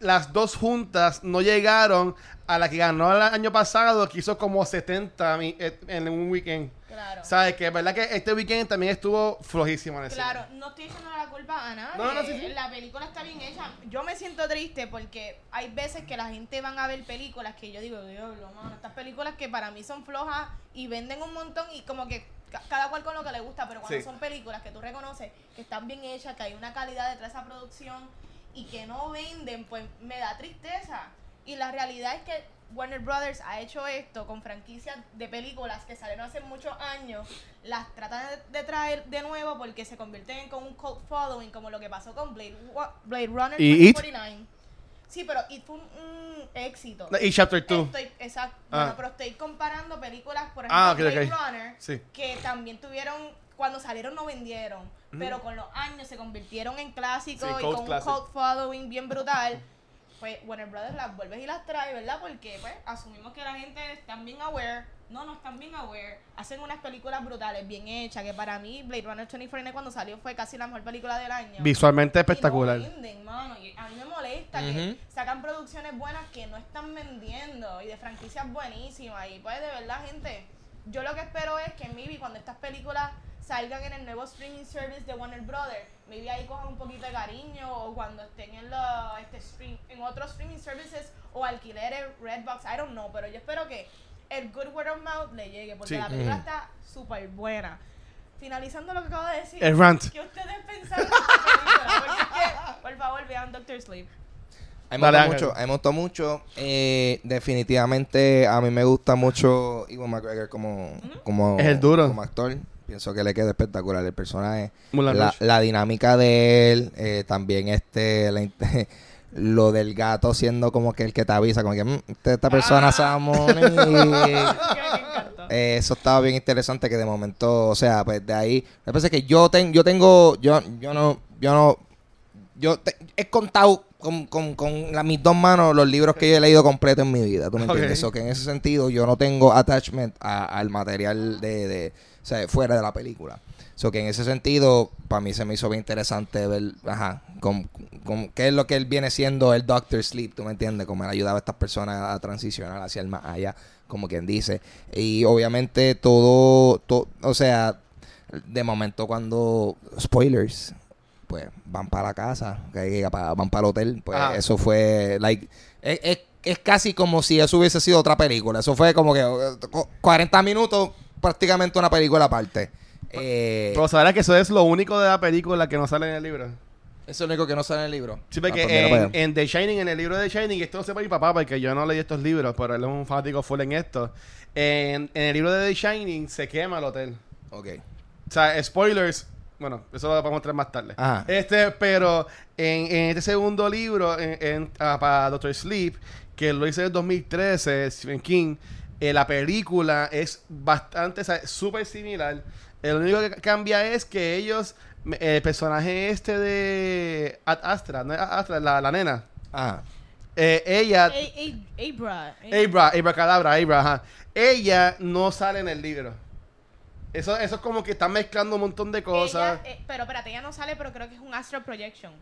Las dos juntas no llegaron a la que ganó el año pasado, que hizo como 70 mi- eh, en un weekend. Claro. ¿Sabes? Que es verdad que este weekend también estuvo flojísimo en el Claro, no estoy echando la culpa a nadie. No, no, sí, sí. La película está bien hecha. Yo me siento triste porque hay veces que la gente van a ver películas que yo digo, diablo, mano, estas películas que para mí son flojas y venden un montón y como que ca- cada cual con lo que le gusta, pero cuando Sí. son películas que tú reconoces que están bien hechas, que hay una calidad detrás de esa producción y que no venden, pues me da tristeza. Y la realidad es que Warner Brothers ha hecho esto con franquicias de películas que salieron hace muchos años, las tratan de, traer de nuevo porque se convierten en como un cult following, como lo que pasó con Blade, Runner ¿Y It? 2049. Sí, pero It fue un, un éxito. Y Chapter 2. Estoy, exacto. Ah. Bueno, pero estoy comparando películas, por ejemplo, Ah, ok, Blade. Runner, Sí. que también tuvieron, cuando salieron no vendieron, pero con los años se convirtieron en clásicos Sí, y con classic. un cult following bien brutal. Pues Warner Brothers las vuelves y las trae, ¿verdad? Porque pues asumimos que la gente están bien aware. No, no están bien aware. Hacen unas películas brutales, bien hechas, que para mí Blade Runner 2049 cuando salió fue casi la mejor película del año. Visualmente Y espectacular. no venden, mano. Y a mí me molesta que sacan producciones buenas que no están vendiendo y de franquicias buenísimas. Y pues de verdad, gente, yo lo que espero es que maybe cuando estas películas salgan en el nuevo streaming service de Warner Brothers, maybe ahí cojan un poquito de cariño o cuando estén en los este stream, en otros streaming services o alquileres, Redbox, I don't know, pero yo espero que el good word of mouth le llegue porque Sí. la película está súper buena. Finalizando lo que acabo de decir. El rant. ¿Qué ustedes pensaron de esta película? Porque es que, por favor, vean Doctor Sleep. A mí me gustó mucho, me gustó mucho. Eh, definitivamente a mí me gusta mucho Iwan McGregor como, como, Es el duro. como actor. Pienso que le queda espectacular el personaje. La, la dinámica de él, eh, también este, la lo del gato siendo como que el que te avisa, como que "Mm, este- esta persona se va a morir". Que me encantó. Eh, eso estaba bien interesante que de momento, o sea, pues de ahí, me parece que yo tengo, yo tengo, yo, yo no, yo no, yo te- he contado con, con, con la- mis dos manos los libros que yo he leído completo en mi vida, ¿tú me entiendes? O que en ese sentido yo no tengo attachment a- al material de, de, sea, fuera de la película. So que en ese sentido, para mí se me hizo bien interesante ver, ajá, con, con- qué es lo que él viene siendo el Doctor Sleep, ¿tú me entiendes? Como él ayudaba a estas personas a transicionar hacia el más allá, como quien dice. Y obviamente todo, to- o sea, de momento cuando, spoilers, pues van para la casa, van para el hotel, pues Ajá. eso fue, like, es, es- es casi como si eso hubiese sido otra película. Eso fue como que eh, co- 40 minutos, prácticamente una película aparte. Eh, Pero sabrás que eso es lo único de la película que no sale en el libro. eso es lo único que no sale en el libro. Sí, Ah, porque pues mira para en, The Shining, en el libro de The Shining, esto lo sepa mi papá, porque yo no leí estos libros, pero él es un fanático full en esto. En, en el libro de The Shining se quema el hotel. Ok. O sea, spoilers. Bueno, eso lo vamos a traer más tarde. Ajá. Este, pero en, en este segundo libro, en, en- ah, para Doctor Sleep, que lo hice en el 2013, Stephen King, eh, la película es bastante, o sea, súper similar. El único que cambia es que ellos, el personaje este de Ad Astra, no es Ad Astra, la, la nena, Ah, eh, ella, A- A- Abra. Abra, Abra Cadabra, Abra, ajá. Ella no sale en el libro. Eso, eso es como que están mezclando un montón de cosas. Ella, eh, pero espérate, ella no sale, pero creo que es un astral projection.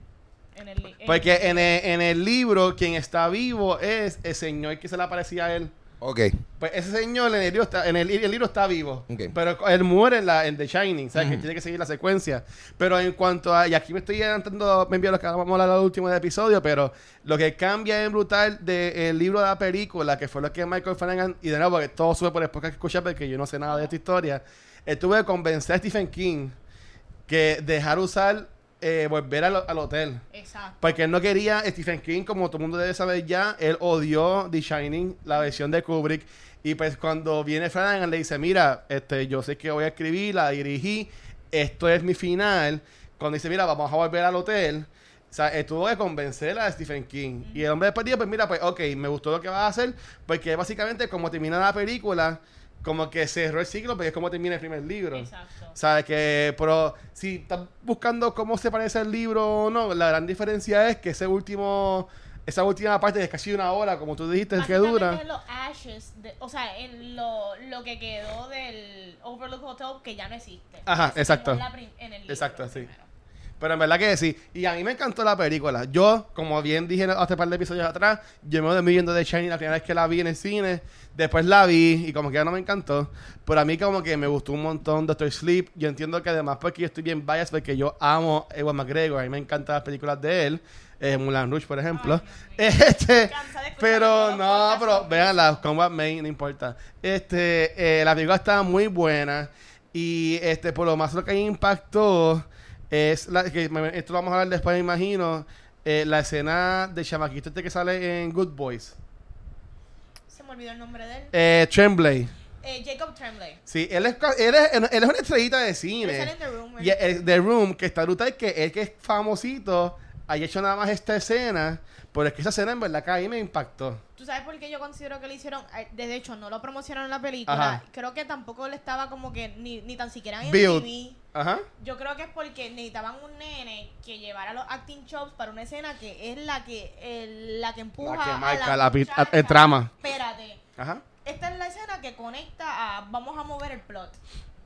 En el, en- Porque en el, en el libro, quien está vivo es el señor que se le aparecía a él. Ok. Pues ese señor en el libro está, en el, el libro está vivo. Ok. Pero él muere en, la, en The Shining, ¿sabes? Que Ujú. tiene que seguir la secuencia. Pero en cuanto a. Y aquí me estoy adelantando, me envió lo que vamos a hablar al último del episodio. Pero lo que cambia en brutal del libro de la película, que fue lo que Michael Flanagan. Y de nuevo, porque todo sube por el podcast que escuché, porque yo no sé nada de esta historia. Tuvo que convencer a Stephen King que dejar usar. Eh, volver al, al hotel. Exacto. Porque él no quería Stephen King, como todo el mundo debe saber ya, él odió The Shining, la versión de Kubrick. Y pues cuando viene Flanagan le dice, mira, este, yo sé que voy a escribir, la dirigí, esto es mi final. Cuando dice, mira, vamos a volver al hotel. O sea, él tuvo que convencer a Stephen King. Y el hombre después dijo, pues mira, pues ok, me gustó lo que vas a hacer. Porque básicamente como termina la película, como que cerró el ciclo, porque es como termina el primer libro. Exacto. ¿Sabes? Que, pero si estás buscando cómo se parece el libro o no, la gran diferencia es que ese último, esa última parte de casi una hora, como tú dijiste, que Básicamente dura. en los ashes, de- o sea, en lo, lo que quedó del Overlook Hotel que ya no existe. Ajá, exacto. en la prim- en el libro Exacto, sí. primero. Pero en verdad que sí. Y a mí me encantó la película. Yo, como bien dije hace un par de episodios atrás, yo me voy viendo de Shiny la primera vez que la vi en el cine. Después la vi y como que ya no me encantó. Pero a mí como que me gustó un montón Doctor Sleep. Yo entiendo que además porque yo estoy bien biased porque yo amo a Ewan McGregor. A mí me encantan las películas de él. Eh, Mulan Rouge, por ejemplo. Ay, este, pero no, pero vean la Combat Main, no importa. Este, eh, la película está muy buena. Y este, por lo más lo que impactó es la que me- esto lo vamos a hablar después, me imagino. eh, la escena de chamaquito este que sale en Good Boys. Se me olvidó el nombre de él. Eh, Tremblay. Eh, Jacob Tremblay. Sí, él es, él es, él es una estrellita de cine. en The Room. Y el The Room, que está brutal, que él que es famosito, haya hecho nada más esta escena. Pero es que esa escena en verdad que a mí me impactó. ¿Tú sabes por qué yo considero que le hicieron? De hecho, no lo promocionaron en la película. Ajá. Creo que tampoco le estaba como que ni, ni tan siquiera en Build. TV. Ajá. Yo creo que es porque necesitaban un nene que llevara los acting chops para una escena que es la que la que empuja La que a la, la el trama. Espérate. Ajá. Esta es la escena que conecta a vamos a mover el plot.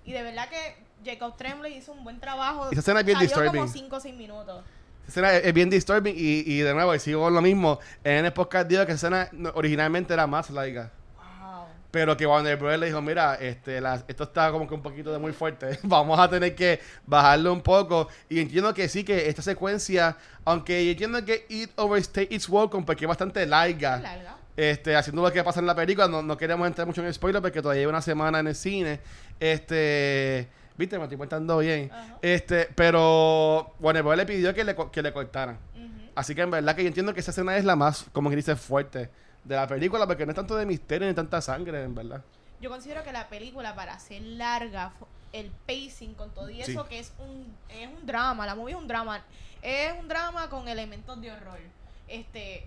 Y de verdad que Jacob Tremblay hizo un buen trabajo. Esa escena es bien Salió disturbing. como 5 o 6 minutos. Esa escena es, es bien disturbing y, y de nuevo, y sigo lo mismo. En el podcast digo que esa escena originalmente era más laica. Pero que Warner Bros. le dijo, mira, este, la- esto está como que un poquito de muy fuerte. Vamos a tener que bajarlo un poco. Y entiendo que sí, que esta secuencia, aunque yo entiendo que It Overstay Its Welcome, porque es bastante larga. Larga. Este, haciendo lo que pasa en la película, no, no queremos entrar mucho en spoiler porque todavía hay una semana en el cine. Este, viste, me estoy portando bien. Este, pero Warner Bros. le pidió que le, que le cortaran. Así que en verdad que yo entiendo que esa escena es la más, como que dice, fuerte de la película, porque no es tanto de misterio ni tanta sangre, en verdad. Yo considero que la película, para ser larga, el pacing con todo y Sí. eso, que es un, es un drama, la movie es un drama. Es un drama con elementos de horror. Este,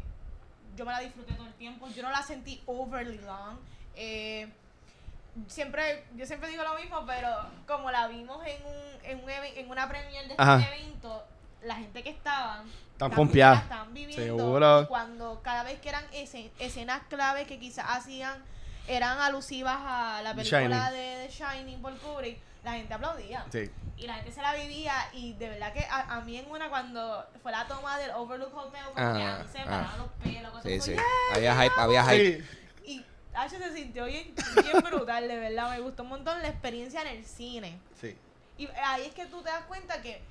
yo me la disfruté todo el tiempo. Yo no la sentí overly long. Eh, siempre, yo siempre digo lo mismo, pero como la vimos en un, en un en una premiere de Ajá. este evento, la gente que estaban Tan también pompeada. la estaban viviendo. Seguro. Cuando cada vez que eran ese- escenas claves que quizás hacían eran alusivas a la película de The Shining por Kubrick, la gente aplaudía. Sí. Y la gente se la vivía y de verdad que a, a mí en una cuando fue la toma del Overlook Hotel, como que Ah, se me ah. los pelos, cosas Sí, como, sí. "Yeah". Había hype, había hype. Sí. Y H se sintió bien, bien brutal, de verdad. Me gustó un montón la experiencia en el cine. Sí. Y ahí es que tú te das cuenta que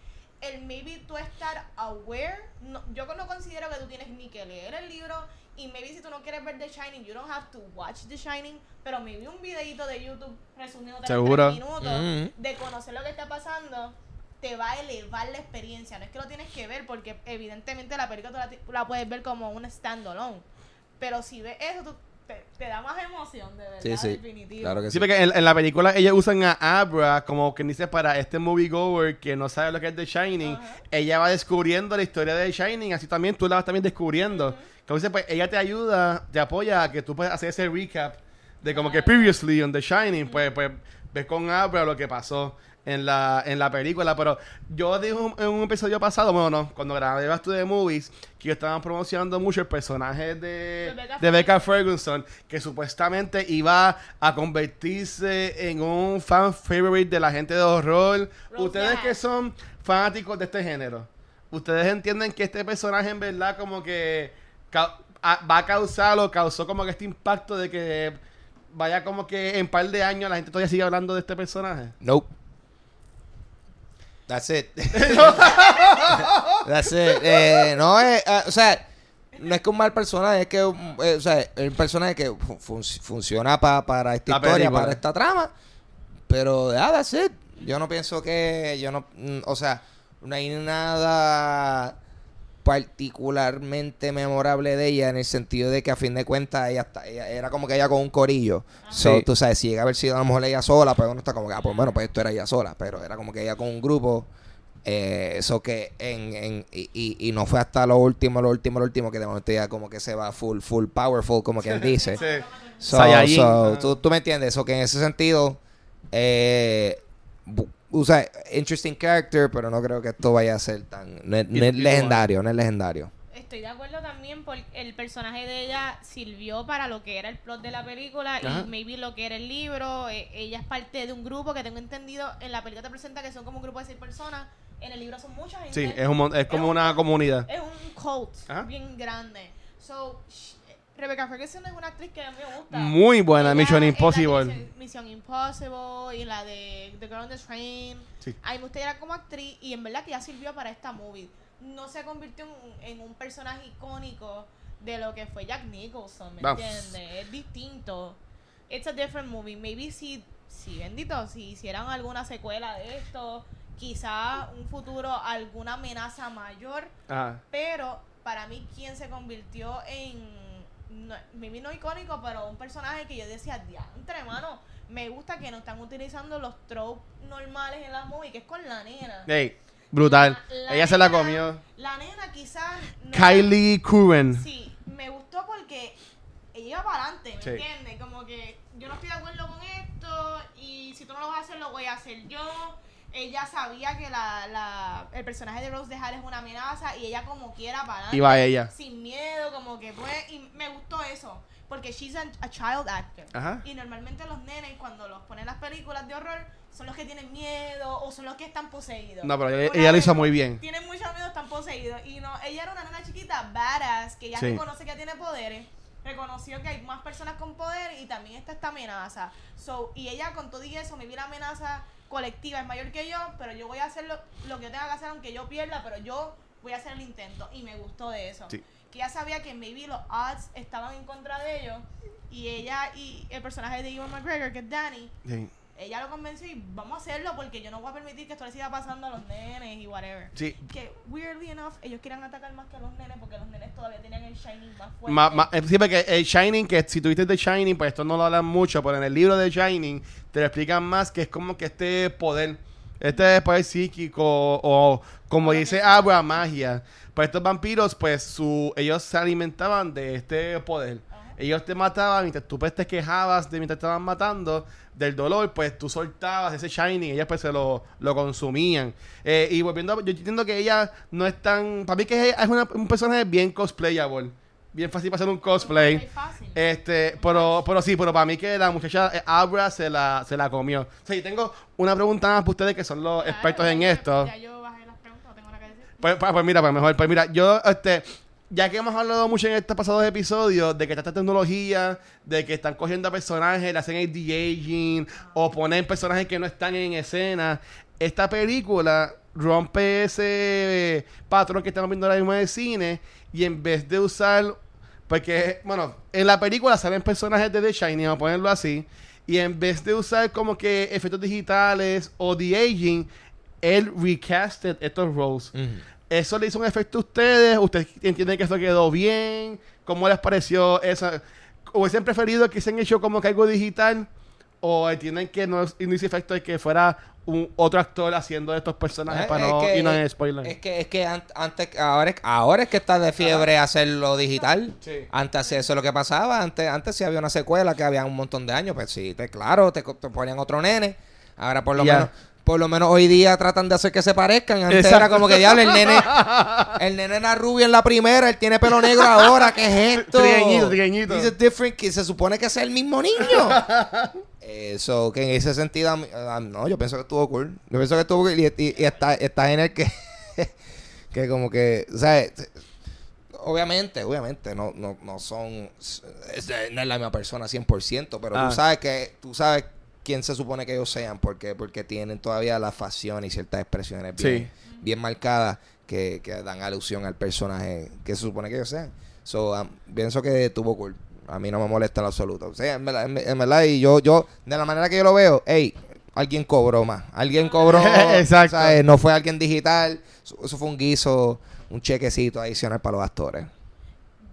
el maybe tú estar aware, no, yo no considero que tú tienes ni que leer el libro y maybe si tú no quieres ver The Shining, you don't have to watch The Shining, pero maybe un videito de YouTube resumiendo Seguro. minutos Ujú. de conocer lo que está pasando te va a elevar la experiencia. No es que lo tienes que ver porque evidentemente la película tú la, la puedes ver como un standalone, pero si ves eso tú, te, te da más emoción, de verdad, Sí, sí. definitivo. Claro que Sí, sí. porque en, en la película ellos usan a Abra como que dice para este moviegoer que no sabe lo que es The Shining. Ella va descubriendo la historia de The Shining, así también tú la vas también descubriendo. Entonces, pues ella te ayuda, te apoya a que tú puedas hacer ese recap de como que previously on The Shining, pues, pues ves con Abra lo que pasó en la, en la película. Pero yo dije un- en un episodio pasado, bueno, no, cuando grabé Back to the Movies, que estaban promocionando mucho el personaje de, De Becca de Becca Ferguson, que supuestamente iba a convertirse en un fan favorite de la gente de horror. Rose Ustedes que son fanáticos de este género, ¿ustedes entienden que este personaje en verdad como que ca- a- va a causar o causó como que este impacto de que vaya como que en par de años la gente todavía sigue hablando de este personaje? Nope. That's it. That's it. Eh, no, es, ah, o sea, no es que un mal personaje, es que eh, o sea, es un personaje que fu- fun- funciona pa- para esta La historia, película. para esta trama. Pero, ah, that's it. Yo no pienso que, yo no, mm, o sea, no hay nada particularmente memorable de ella en el sentido de que a fin de cuentas ella, está, ella era como que ella con un corillo. So, Sí. tú sabes, si llega a haber sido a lo mejor ella sola, pues uno está como que, ah, pues bueno, pues esto era ella sola, pero era como que ella con un grupo. eh, eso que en, en y, y- y no fue hasta lo último, lo último, lo último que de momento ya como que se va full, full powerful, como quien dice. Sí. So, so, tú, tú me entiendes, eso que en ese sentido, eh, sea, interesting character, pero no creo que esto vaya a ser tan, no es, no es legendario, no es legendario. Estoy de acuerdo también porque el personaje de ella sirvió para lo que era el plot de la película Ajá. y maybe lo que era el libro. Eh, ella es parte de un grupo que tengo entendido, en la película te presenta que son como un grupo de seis personas, en el libro son mucha gente. Sí, es, un es como una comunidad. Es un cult Ajá. bien grande. So, sh- Rebecca Ferguson es una actriz que a mí me gusta. Muy buena, Ella Mission es Impossible. Impossible y la de The Girl on the Train. Sí. A mí me gusta ella como actriz y en verdad que ya sirvió para esta movie. No se convirtió en, en un personaje icónico de lo que fue Jack Nicholson, ¿me entiendes? Es distinto. It's a different movie. Maybe si, si bendito, si hicieran alguna secuela de esto, quizá un futuro, alguna amenaza mayor. Ajá. Pero para mí, quien se convirtió en. No, maybe no icónico, pero un personaje que yo decía, diantre, mano. Me gusta que no están utilizando los tropes normales en las movies, que es con la nena. Ey, brutal. La- Ella se la comió. La nena quizás. no- Kylie Curran. Sí, me gustó porque ella iba para adelante, ¿me Sí. entiendes? Como que yo no estoy de acuerdo con esto y si tú no lo vas a hacer, lo voy a hacer yo. Ella sabía que la, la, el personaje de Rose de Hall es una amenaza y ella como quiera para adelante. Iba ella. Sin miedo, como que pues, y me gustó eso. Porque she's a, a child actor. Ajá. Y normalmente los nenes cuando los ponen en las películas de horror son los que tienen miedo o son los que están poseídos. No, pero ella, ella lo hizo muy bien. tiene mucho miedo, están poseídos. Y no, ella era una nena chiquita, badass, que ya Sí. reconoce que tiene poderes. Reconoció que hay más personas con poder y también está esta amenaza. So, y ella con todo y eso, me vi la amenaza colectiva, es mayor que yo, pero yo voy a hacer lo, lo que yo tenga que hacer aunque yo pierda, pero yo voy a hacer el intento. Y me gustó de eso. Sí. Que ella sabía que maybe los odds estaban en contra de ellos. Y ella y el personaje de Ewan McGregor, que es Danny, Sí. ella lo convenció y vamos a hacerlo porque yo no voy a permitir que esto le siga pasando a los nenes y whatever. Sí. Que, weirdly enough, ellos quieren atacar más que a los nenes porque los nenes todavía tenían el Shining más fuerte. Ma- ma- eh, sí, porque el Shining, que si tuviste The Shining, pues esto no lo hablan mucho, pero en el libro de Shining te lo explican más que es como que este poder, este poder psíquico o como dice Abra, magia. Pues estos vampiros, pues su, ellos se alimentaban de este poder. Ellos te mataban mientras tú pues, te quejabas de mientras te estaban matando del dolor, pues tú soltabas ese Shining, ellas pues se lo, lo consumían. Eh, y volviendo, yo entiendo que ella no es tan, para mí que ella es una- un personaje bien cosplayable, bien fácil para hacer un cosplay. Es fácil. Este, pero, pero sí, pero para mí que la muchacha eh, Abra se la, se la comió. O sea, yo tengo una pregunta más para ustedes que son los Claro, expertos en ya- esto. Ya yo bajé las preguntas, no tengo nada que decir. Pues, pues, pues mira, pues mejor, pues mira, yo, este, ya que hemos hablado mucho en estos pasados episodios de que está esta tecnología, de que están cogiendo a personajes, le hacen el de-aging, o ponen personajes que no están en escena, esta película rompe ese patrón que estamos viendo ahora mismo en el cine, y en vez de usar, porque, bueno, en la película salen personajes de The Shining, vamos a ponerlo así, y en vez de usar como que efectos digitales o de-aging, él recasted estos roles. ¿Eso le hizo un efecto a ustedes? ¿Ustedes entienden que esto quedó bien? ¿Cómo les pareció esa? ¿Hubiesen preferido que se han hecho como que algo digital? ¿O entienden que no, es- no hizo efecto de que fuera un otro actor haciendo estos personajes Eh, para no que- irnos en spoiler? Es que, es que an- antes, ahora, es- ahora es que está de fiebre hacerlo digital. Sí. Antes eso es lo que pasaba. Antes, antes sí había una secuela que había un montón de años. Pues sí, te, claro, te, ponían otro nene. Ahora por lo menos, por lo menos hoy día tratan de hacer que se parezcan. Antes Exacto. era como que diablo, el nene, el nene era rubio en la primera, él tiene pelo negro ahora, ¿qué es esto? Trigueñito, trigueñito. He's a different kid. Se supone que es el mismo niño. Eso, que en ese sentido, ah, no, yo pienso que estuvo cool. Yo pienso que estuvo cool y, y- y está, está en el que, que como que, o sea, es- obviamente, obviamente, no, no, no son, es- no es la misma persona 100%, pero Ah. tú sabes que, tú sabes quién se supone que ellos sean, porque, porque tienen todavía la facción y ciertas expresiones bien, bien marcadas que, que dan alusión al personaje que se supone que ellos sean. So, um, pienso que tuvo cool. A mí no me molesta en absoluto. O sea, en verdad, en, en verdad, y yo, yo, de la manera que yo lo veo, hey, alguien cobró más. Alguien cobró. Exacto. ¿sabes? No fue alguien digital. Eso, fue un guiso, un chequecito adicional para los actores.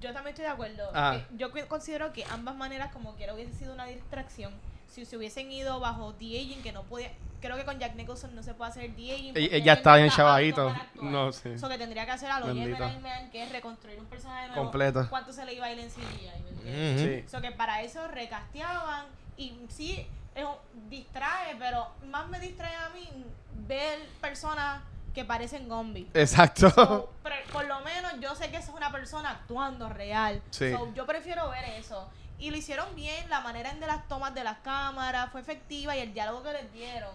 Yo también estoy de acuerdo. Ajá. Eh, Yo considero que ambas maneras como quiera hubiese sido una distracción. Si se hubiesen ido bajo de-aging, que no podía... Creo que con Jack Nicholson no se puede hacer porque Ella está bien chavadito. No, sí. Eso que tendría que hacer a lo Bendito. Gemini Man, que es reconstruir un personaje nuevo. Completo. ¿Cuánto se le iba a ir en CGI? ¿me entiendes? Ujú. Sí. So que para eso recasteaban y sí, es un- distrae, pero más me distrae a mí ver personas que parecen zombies. Exacto. So, pero por lo menos yo sé que esa es una persona actuando real. Sí. So, yo prefiero ver eso. Y lo hicieron bien, la manera en de las tomas de las cámaras fue efectiva y el diálogo que les dieron.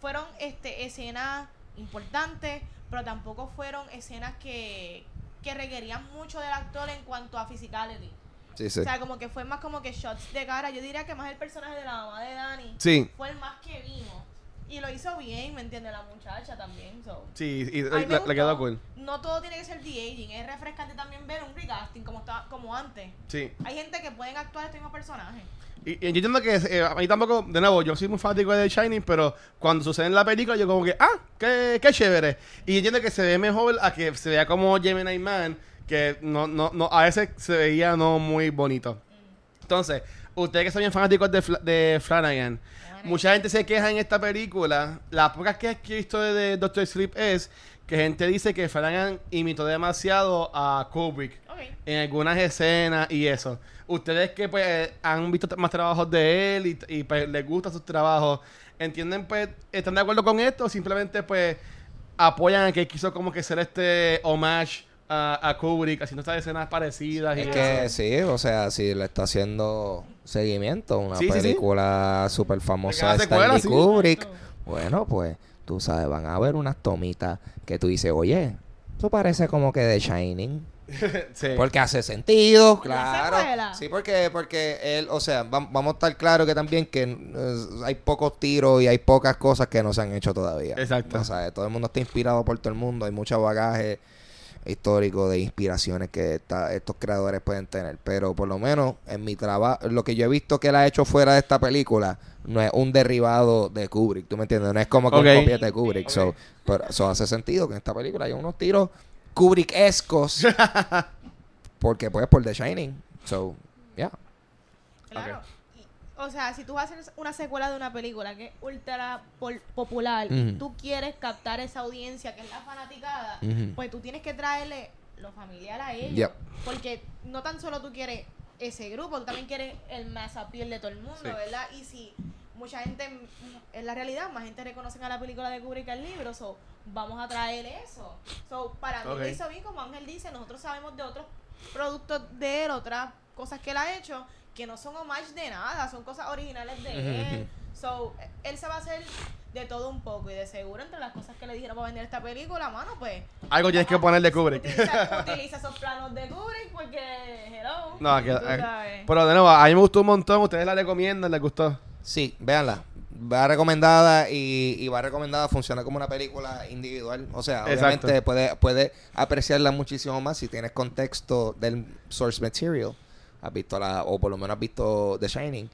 Fueron este escenas importantes, pero tampoco fueron escenas que, que requerían mucho del actor en cuanto a physicality. Sí, sí. O sea, como que fue más como que shots de cara. Yo diría que más el personaje de la mamá de Dani Sí. fue el más que vimos. Y lo hizo bien, ¿me entiende? La muchacha también. So. Sí, y A mí le, me le gustó. quedó cool. No todo tiene que ser de-aging. Es refrescante también ver un recasting como, estaba, como antes. Sí. Hay gente que pueden actuar este mismo personaje. Y, y yo entiendo que eh, a mí tampoco, de nuevo, yo soy muy fanático de The Shining, pero cuando sucede en la película, yo como que, ah, qué, qué chévere. Y entiendo que se ve mejor a que se vea como Gemini Man, que no, no, no, a veces se veía no muy bonito. Entonces, ustedes que son bien fanáticos de, Fla- de Flanagan, mucha gente se queja en esta película. Las pocas que he visto de, Doctor Sleep es que gente dice que Flanagan imitó demasiado a Kubrick en algunas escenas y eso. Ustedes que pues han visto más trabajos de él y, y, pues les gustan sus trabajos, ¿entienden pues, están de acuerdo con esto o simplemente pues apoyan a que quiso como que ser este homage a, a Kubrick haciendo estas escenas parecidas y Es eso? que sí, o sea, si le está haciendo seguimiento, una Sí, película súper famosa de secuela, Stanley sí. Kubrick, bueno, pues tú sabes, van a ver unas tomitas que tú dices, oye, eso parece como que de Shining. Sí. Porque hace sentido, ¿La claro. Sí, porque, porque él, o sea, vam- vamos a estar claros que también que eh, hay pocos tiros y hay pocas cosas que no se han hecho todavía. Exacto. O sea, todo el mundo está inspirado por todo el mundo, hay mucho bagaje histórico de inspiraciones que esta- estos creadores pueden tener. Pero por lo menos en mi trabajo, lo que yo he visto que él ha hecho fuera de esta película no es un derivado de Kubrick, ¿tú me entiendes? No es como que Ok. un copiete de Kubrick. So, pero eso hace sentido que en esta película hay unos tiros Kubrick-escos porque pues por The Shining. So, yeah. Claro. O sea, si tú vas a hacer una secuela de una película que es ultra pol- popular y tú quieres captar esa audiencia que es la fanaticada, pues tú tienes que traerle lo familiar a ellos. Yep. Porque no tan solo tú quieres ese grupo, tú también quieres el más appeal de todo el mundo, Sí. ¿verdad? Y si mucha gente, en la realidad, más gente reconoce a la película de Kubrick que al libro, so, vamos a traer eso. So, para mí Ok. lo hizo bien, como Ángel dice, nosotros sabemos de otros productos de él, otras cosas que él ha hecho, que no son homage de nada, son cosas originales de él. So, él se va a hacer de todo un poco y de seguro entre las cosas que le dijeron para vender esta película, mano, pues Algo tienes que poner de Kubrick. Utiliza, utiliza esos planos de Kubrick porque, hello. No, que, eh, pero de nuevo, a mí me gustó un montón. Ustedes la recomiendan, les gustó. Sí, véanla. Va recomendada y, y va recomendada funciona como una película individual. O sea, obviamente puedes puede apreciarla muchísimo más si tienes contexto del source material. Has visto la, o por lo menos has visto The Shining.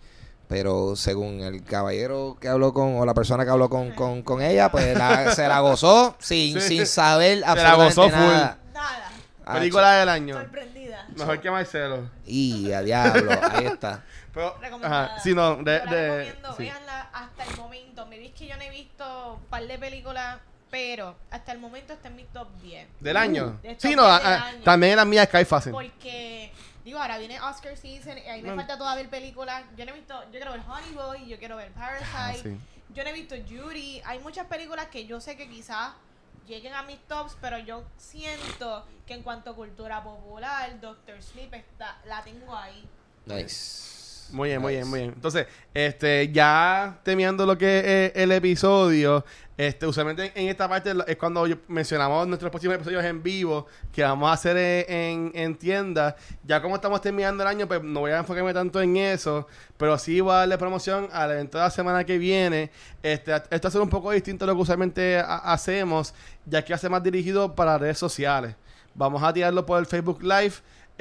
Pero según el caballero que habló con, o la persona que habló con, con, con ella, pues la- se la gozó sin, Sí. sin saber la absolutamente gozó full. nada. Nada. Ah, Película del año. Sorprendida. Mejor que Marcelo. Y a diablo, ahí está. Pero, ajá, sí, no, de, Yo la de, recomiendo, sí. véanla hasta el momento. Me dice que yo no he visto un par de películas, pero hasta el momento está en mi top 10. ¿Del año? De top Sí, no, 10 del ah, año. también la mía Fácil. Porque, digo, ahora viene Oscar season y ahí me No. falta todavía ver películas. Yo no he visto, yo quiero ver Honey Boy, yo quiero ver Parasite. Ah, sí. Yo no he visto Judy. Hay muchas películas que yo sé que quizás lleguen a mis tops, pero yo siento que en cuanto a cultura popular, Doctor Sleep está, la tengo ahí. Nice. Muy bien, muy bien, muy bien. Entonces, este, ya terminando lo que es el episodio, este, usualmente en esta parte es cuando mencionamos nuestros próximos episodios en vivo que vamos a hacer en, en tiendas. Ya como estamos terminando el año, pues no voy a enfocarme tanto en eso, pero sí voy a darle promoción al evento de la semana que viene. Este, esto va a ser un poco distinto a lo que usualmente ha- hacemos, ya que ser más dirigido para redes sociales. Vamos a tirarlo por el Facebook Live.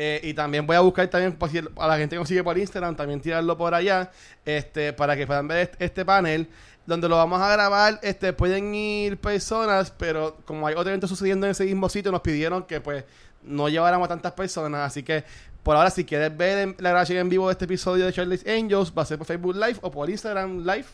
Eh, y también voy a buscar también a la gente que nos sigue por Instagram, también tirarlo por allá, este, para que puedan ver este, panel, donde lo vamos a grabar, este, pueden ir personas, pero como hay otro evento sucediendo en ese mismo sitio, nos pidieron que pues no lleváramos a tantas personas, así que por ahora si quieres ver la grabación en vivo de este episodio de Charlie's Angels, va a ser por Facebook Live o por Instagram Live,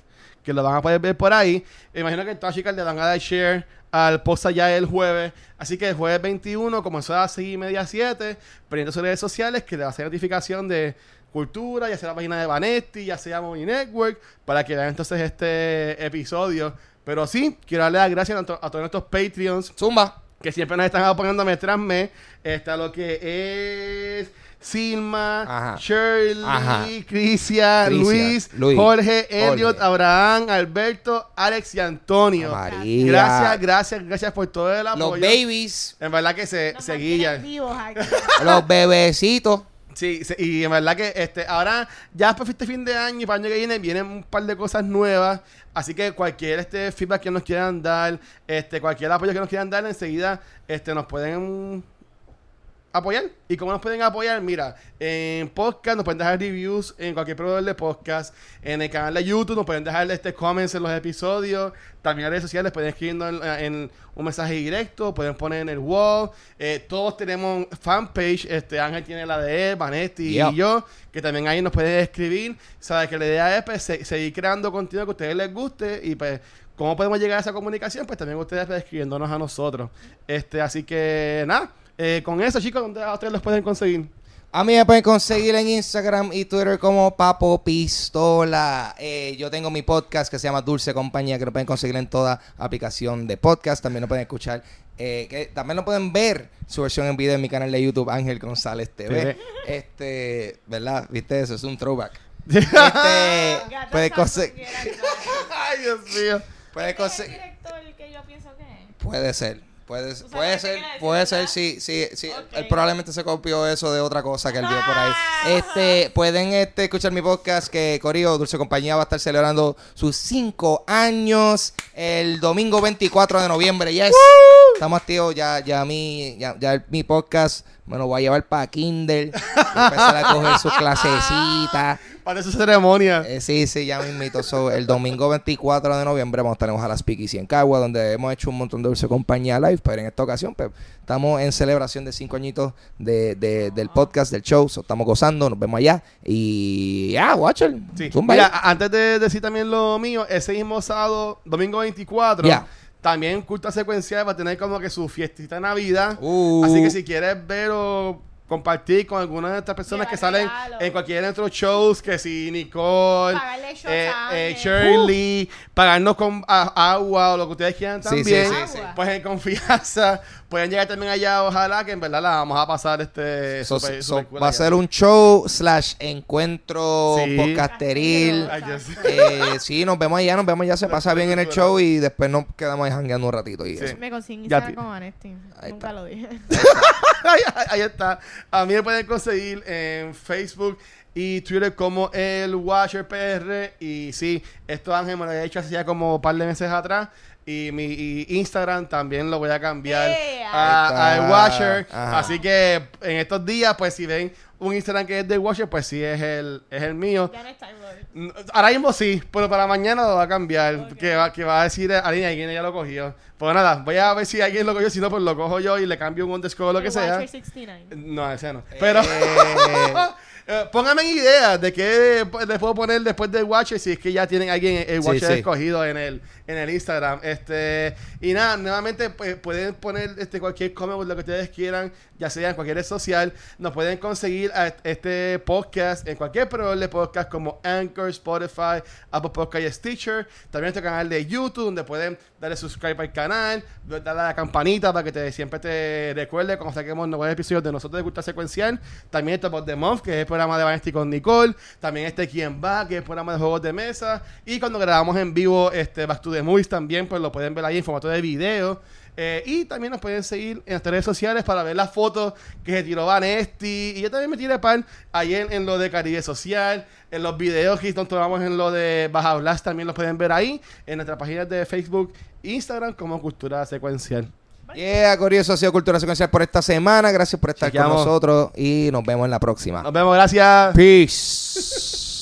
que lo van a poder ver por ahí. Me imagino que todas chicas le van a dar share al post allá el jueves. Así que el jueves 21 comenzó a las 6 y media 7, poniendo sus redes sociales que le va a hacer notificación de cultura, ya sea la página de Vanetti, ya sea Movie Network, para que vean entonces este episodio. Pero sí, quiero darle las gracias a, to- a todos nuestros Patreons Zumba. que siempre nos están apoyando mes tras mes. Está lo que es Silma, Ajá. Shirley, Ajá. Crisia, Crisia, Luis, Luis, Jorge, Elliot, Jorge. Abraham, Alberto, Alex y Antonio. María. Gracias, gracias, gracias por todo el Los apoyo. babies. En verdad que se, Nos se vivos aquí. Los bebecitos. Sí, y en verdad que este ahora ya después de este fin de año y para el año que viene vienen un par de cosas nuevas, así que cualquier este feedback que nos quieran dar, este cualquier apoyo que nos quieran dar enseguida este nos pueden apoyar. ¿Y cómo nos pueden apoyar? Mira, en podcast nos pueden dejar reviews en cualquier proveedor de podcast. En el canal de YouTube nos pueden dejar este comments en los episodios. También en redes sociales pueden escribirnos en, en un mensaje directo, pueden poner en el wall. Eh, todos tenemos fanpage. Este Ángel tiene la de él, Vanetti y yo, que también ahí nos pueden escribir. Sabe que la idea es pues, se- seguir creando contenido que a ustedes les guste y pues ¿Cómo podemos llegar a esa comunicación? Pues también ustedes pues, escribiéndonos a nosotros. Este, así que nada, eh, con eso chicos, ¿dónde a ustedes los pueden conseguir? A mí me pueden conseguir en Instagram y Twitter como Papo Pistola. Eh, yo tengo mi podcast que se llama Dulce Compañía, que lo pueden conseguir en toda aplicación de podcast. También lo pueden escuchar. eh, que también lo pueden ver su versión en video en mi canal de YouTube, Ángel González TV. TV. Este, ¿verdad? ¿Viste eso? Es un throwback. Ay, Este, puede conseguir. ayudar. Dios mío. Puede ¿Este es el conseguir. director que yo pienso que es? Puede ser. Puede, puede ser, puede ser, sí, sí, sí. Él probablemente se copió eso de otra cosa que él vio por ahí. Ah. Este, pueden este, escuchar mi podcast que Corio Dulce Compañía va a estar celebrando sus cinco años el domingo 24 de noviembre. Yes. estamos activos. Ya, ya, mi, ya, ya mi podcast me lo voy a llevar para Kindle. empezar a coger sus clasecitas. Para su ceremonia. Eh, sí, sí, ya me invito. So, el domingo 24 de noviembre vamos a estar en Ojalá Speakeasy en Cagua, donde hemos hecho un montón de dulce compañía live, pero en esta ocasión pues, estamos en celebración de cinco añitos de, de- del podcast, del show. So, estamos gozando, nos vemos allá. Y ya, Watcher. Sí. Mira, a- antes de decir también lo mío, ese mismo sábado, domingo 24, Ya. También Cultura Secuencial va a tener como que su fiestita de Navidad. Uh. Así que si quieres ver o compartir con alguna de estas personas Llevar que salen regalos. en cualquiera de nuestros shows, que si Nicole, eh, eh. Shirley, pagarnos con a- agua o lo que ustedes quieran Sí, sí, también, sí, sí. pues en confianza pueden llegar también allá, ojalá que en verdad la vamos a pasar este So- super- so, super cool va a ser un show slash encuentro Sí. podcasteril. Eh, sí, nos vemos allá, nos vemos allá, se pasa bien en el show y después nos quedamos ahí jangueando un ratito. Y Sí. eso. Me consiguen Instagram con Vanesti. Ahí Nunca está. lo dije. ahí, ahí está. A mí me pueden conseguir en Facebook y Twitter como el Watcher PR. Y sí, esto Ángel me lo había hecho hace ya como un par de meses atrás. Y mi y Instagram también lo voy a cambiar Yeah. a, a Ahí el está. Watcher. Ajá. Así que en estos días, pues si ven un Instagram que es del Watcher, pues sí es el, es el mío. ya no Lord. Ahora mismo sí, pero para mañana lo va a cambiar. Que, va, que va a decir alguien, alguien ya lo cogió. Pues nada, voy a ver si alguien lo cogió. Si no, pues lo cojo yo y le cambio un underscore o lo que sea. Watcher 69. No, ese no. Pero Eh, eh, pónganme en idea de qué pues, les puedo poner después del Watcher si es que ya tienen alguien el Sí, Watcher sí. escogido en el, en el Instagram. Este, y nada, nuevamente pues, pueden poner este cualquier comment lo que ustedes quieran, ya sea en cualquier red social. Nos pueden conseguir a este podcast en cualquier proveedor de podcast como Anchor, Spotify, Apple Podcast y Stitcher. También nuestro canal de YouTube donde pueden darle subscribe al canal, darle a la campanita para que te, siempre te recuerde cuando saquemos nuevos episodios de nosotros de Cultura Secuencial. También está Pod the Month, que es el programa de Vanesti con Nicole. También este Quién Va, que es programa de juegos de mesa. Y cuando grabamos en vivo este Back to the Movies también, pues lo pueden ver ahí en formato de video. Eh, y también nos pueden seguir en nuestras redes sociales para ver las fotos que se tiró Vanesti. Y yo también me tiré pan ahí en, lo de Caribe Social. En los videos que nos tomamos en lo de Baja Blast también los pueden ver ahí. En nuestras páginas de Facebook Instagram como Cultura Secuencial. Yeah, Corillo, eso ha sido Cultura Secuencial por esta semana. Gracias por estar Chequeamos. con nosotros y nos vemos en la próxima. Nos vemos, gracias. Peace.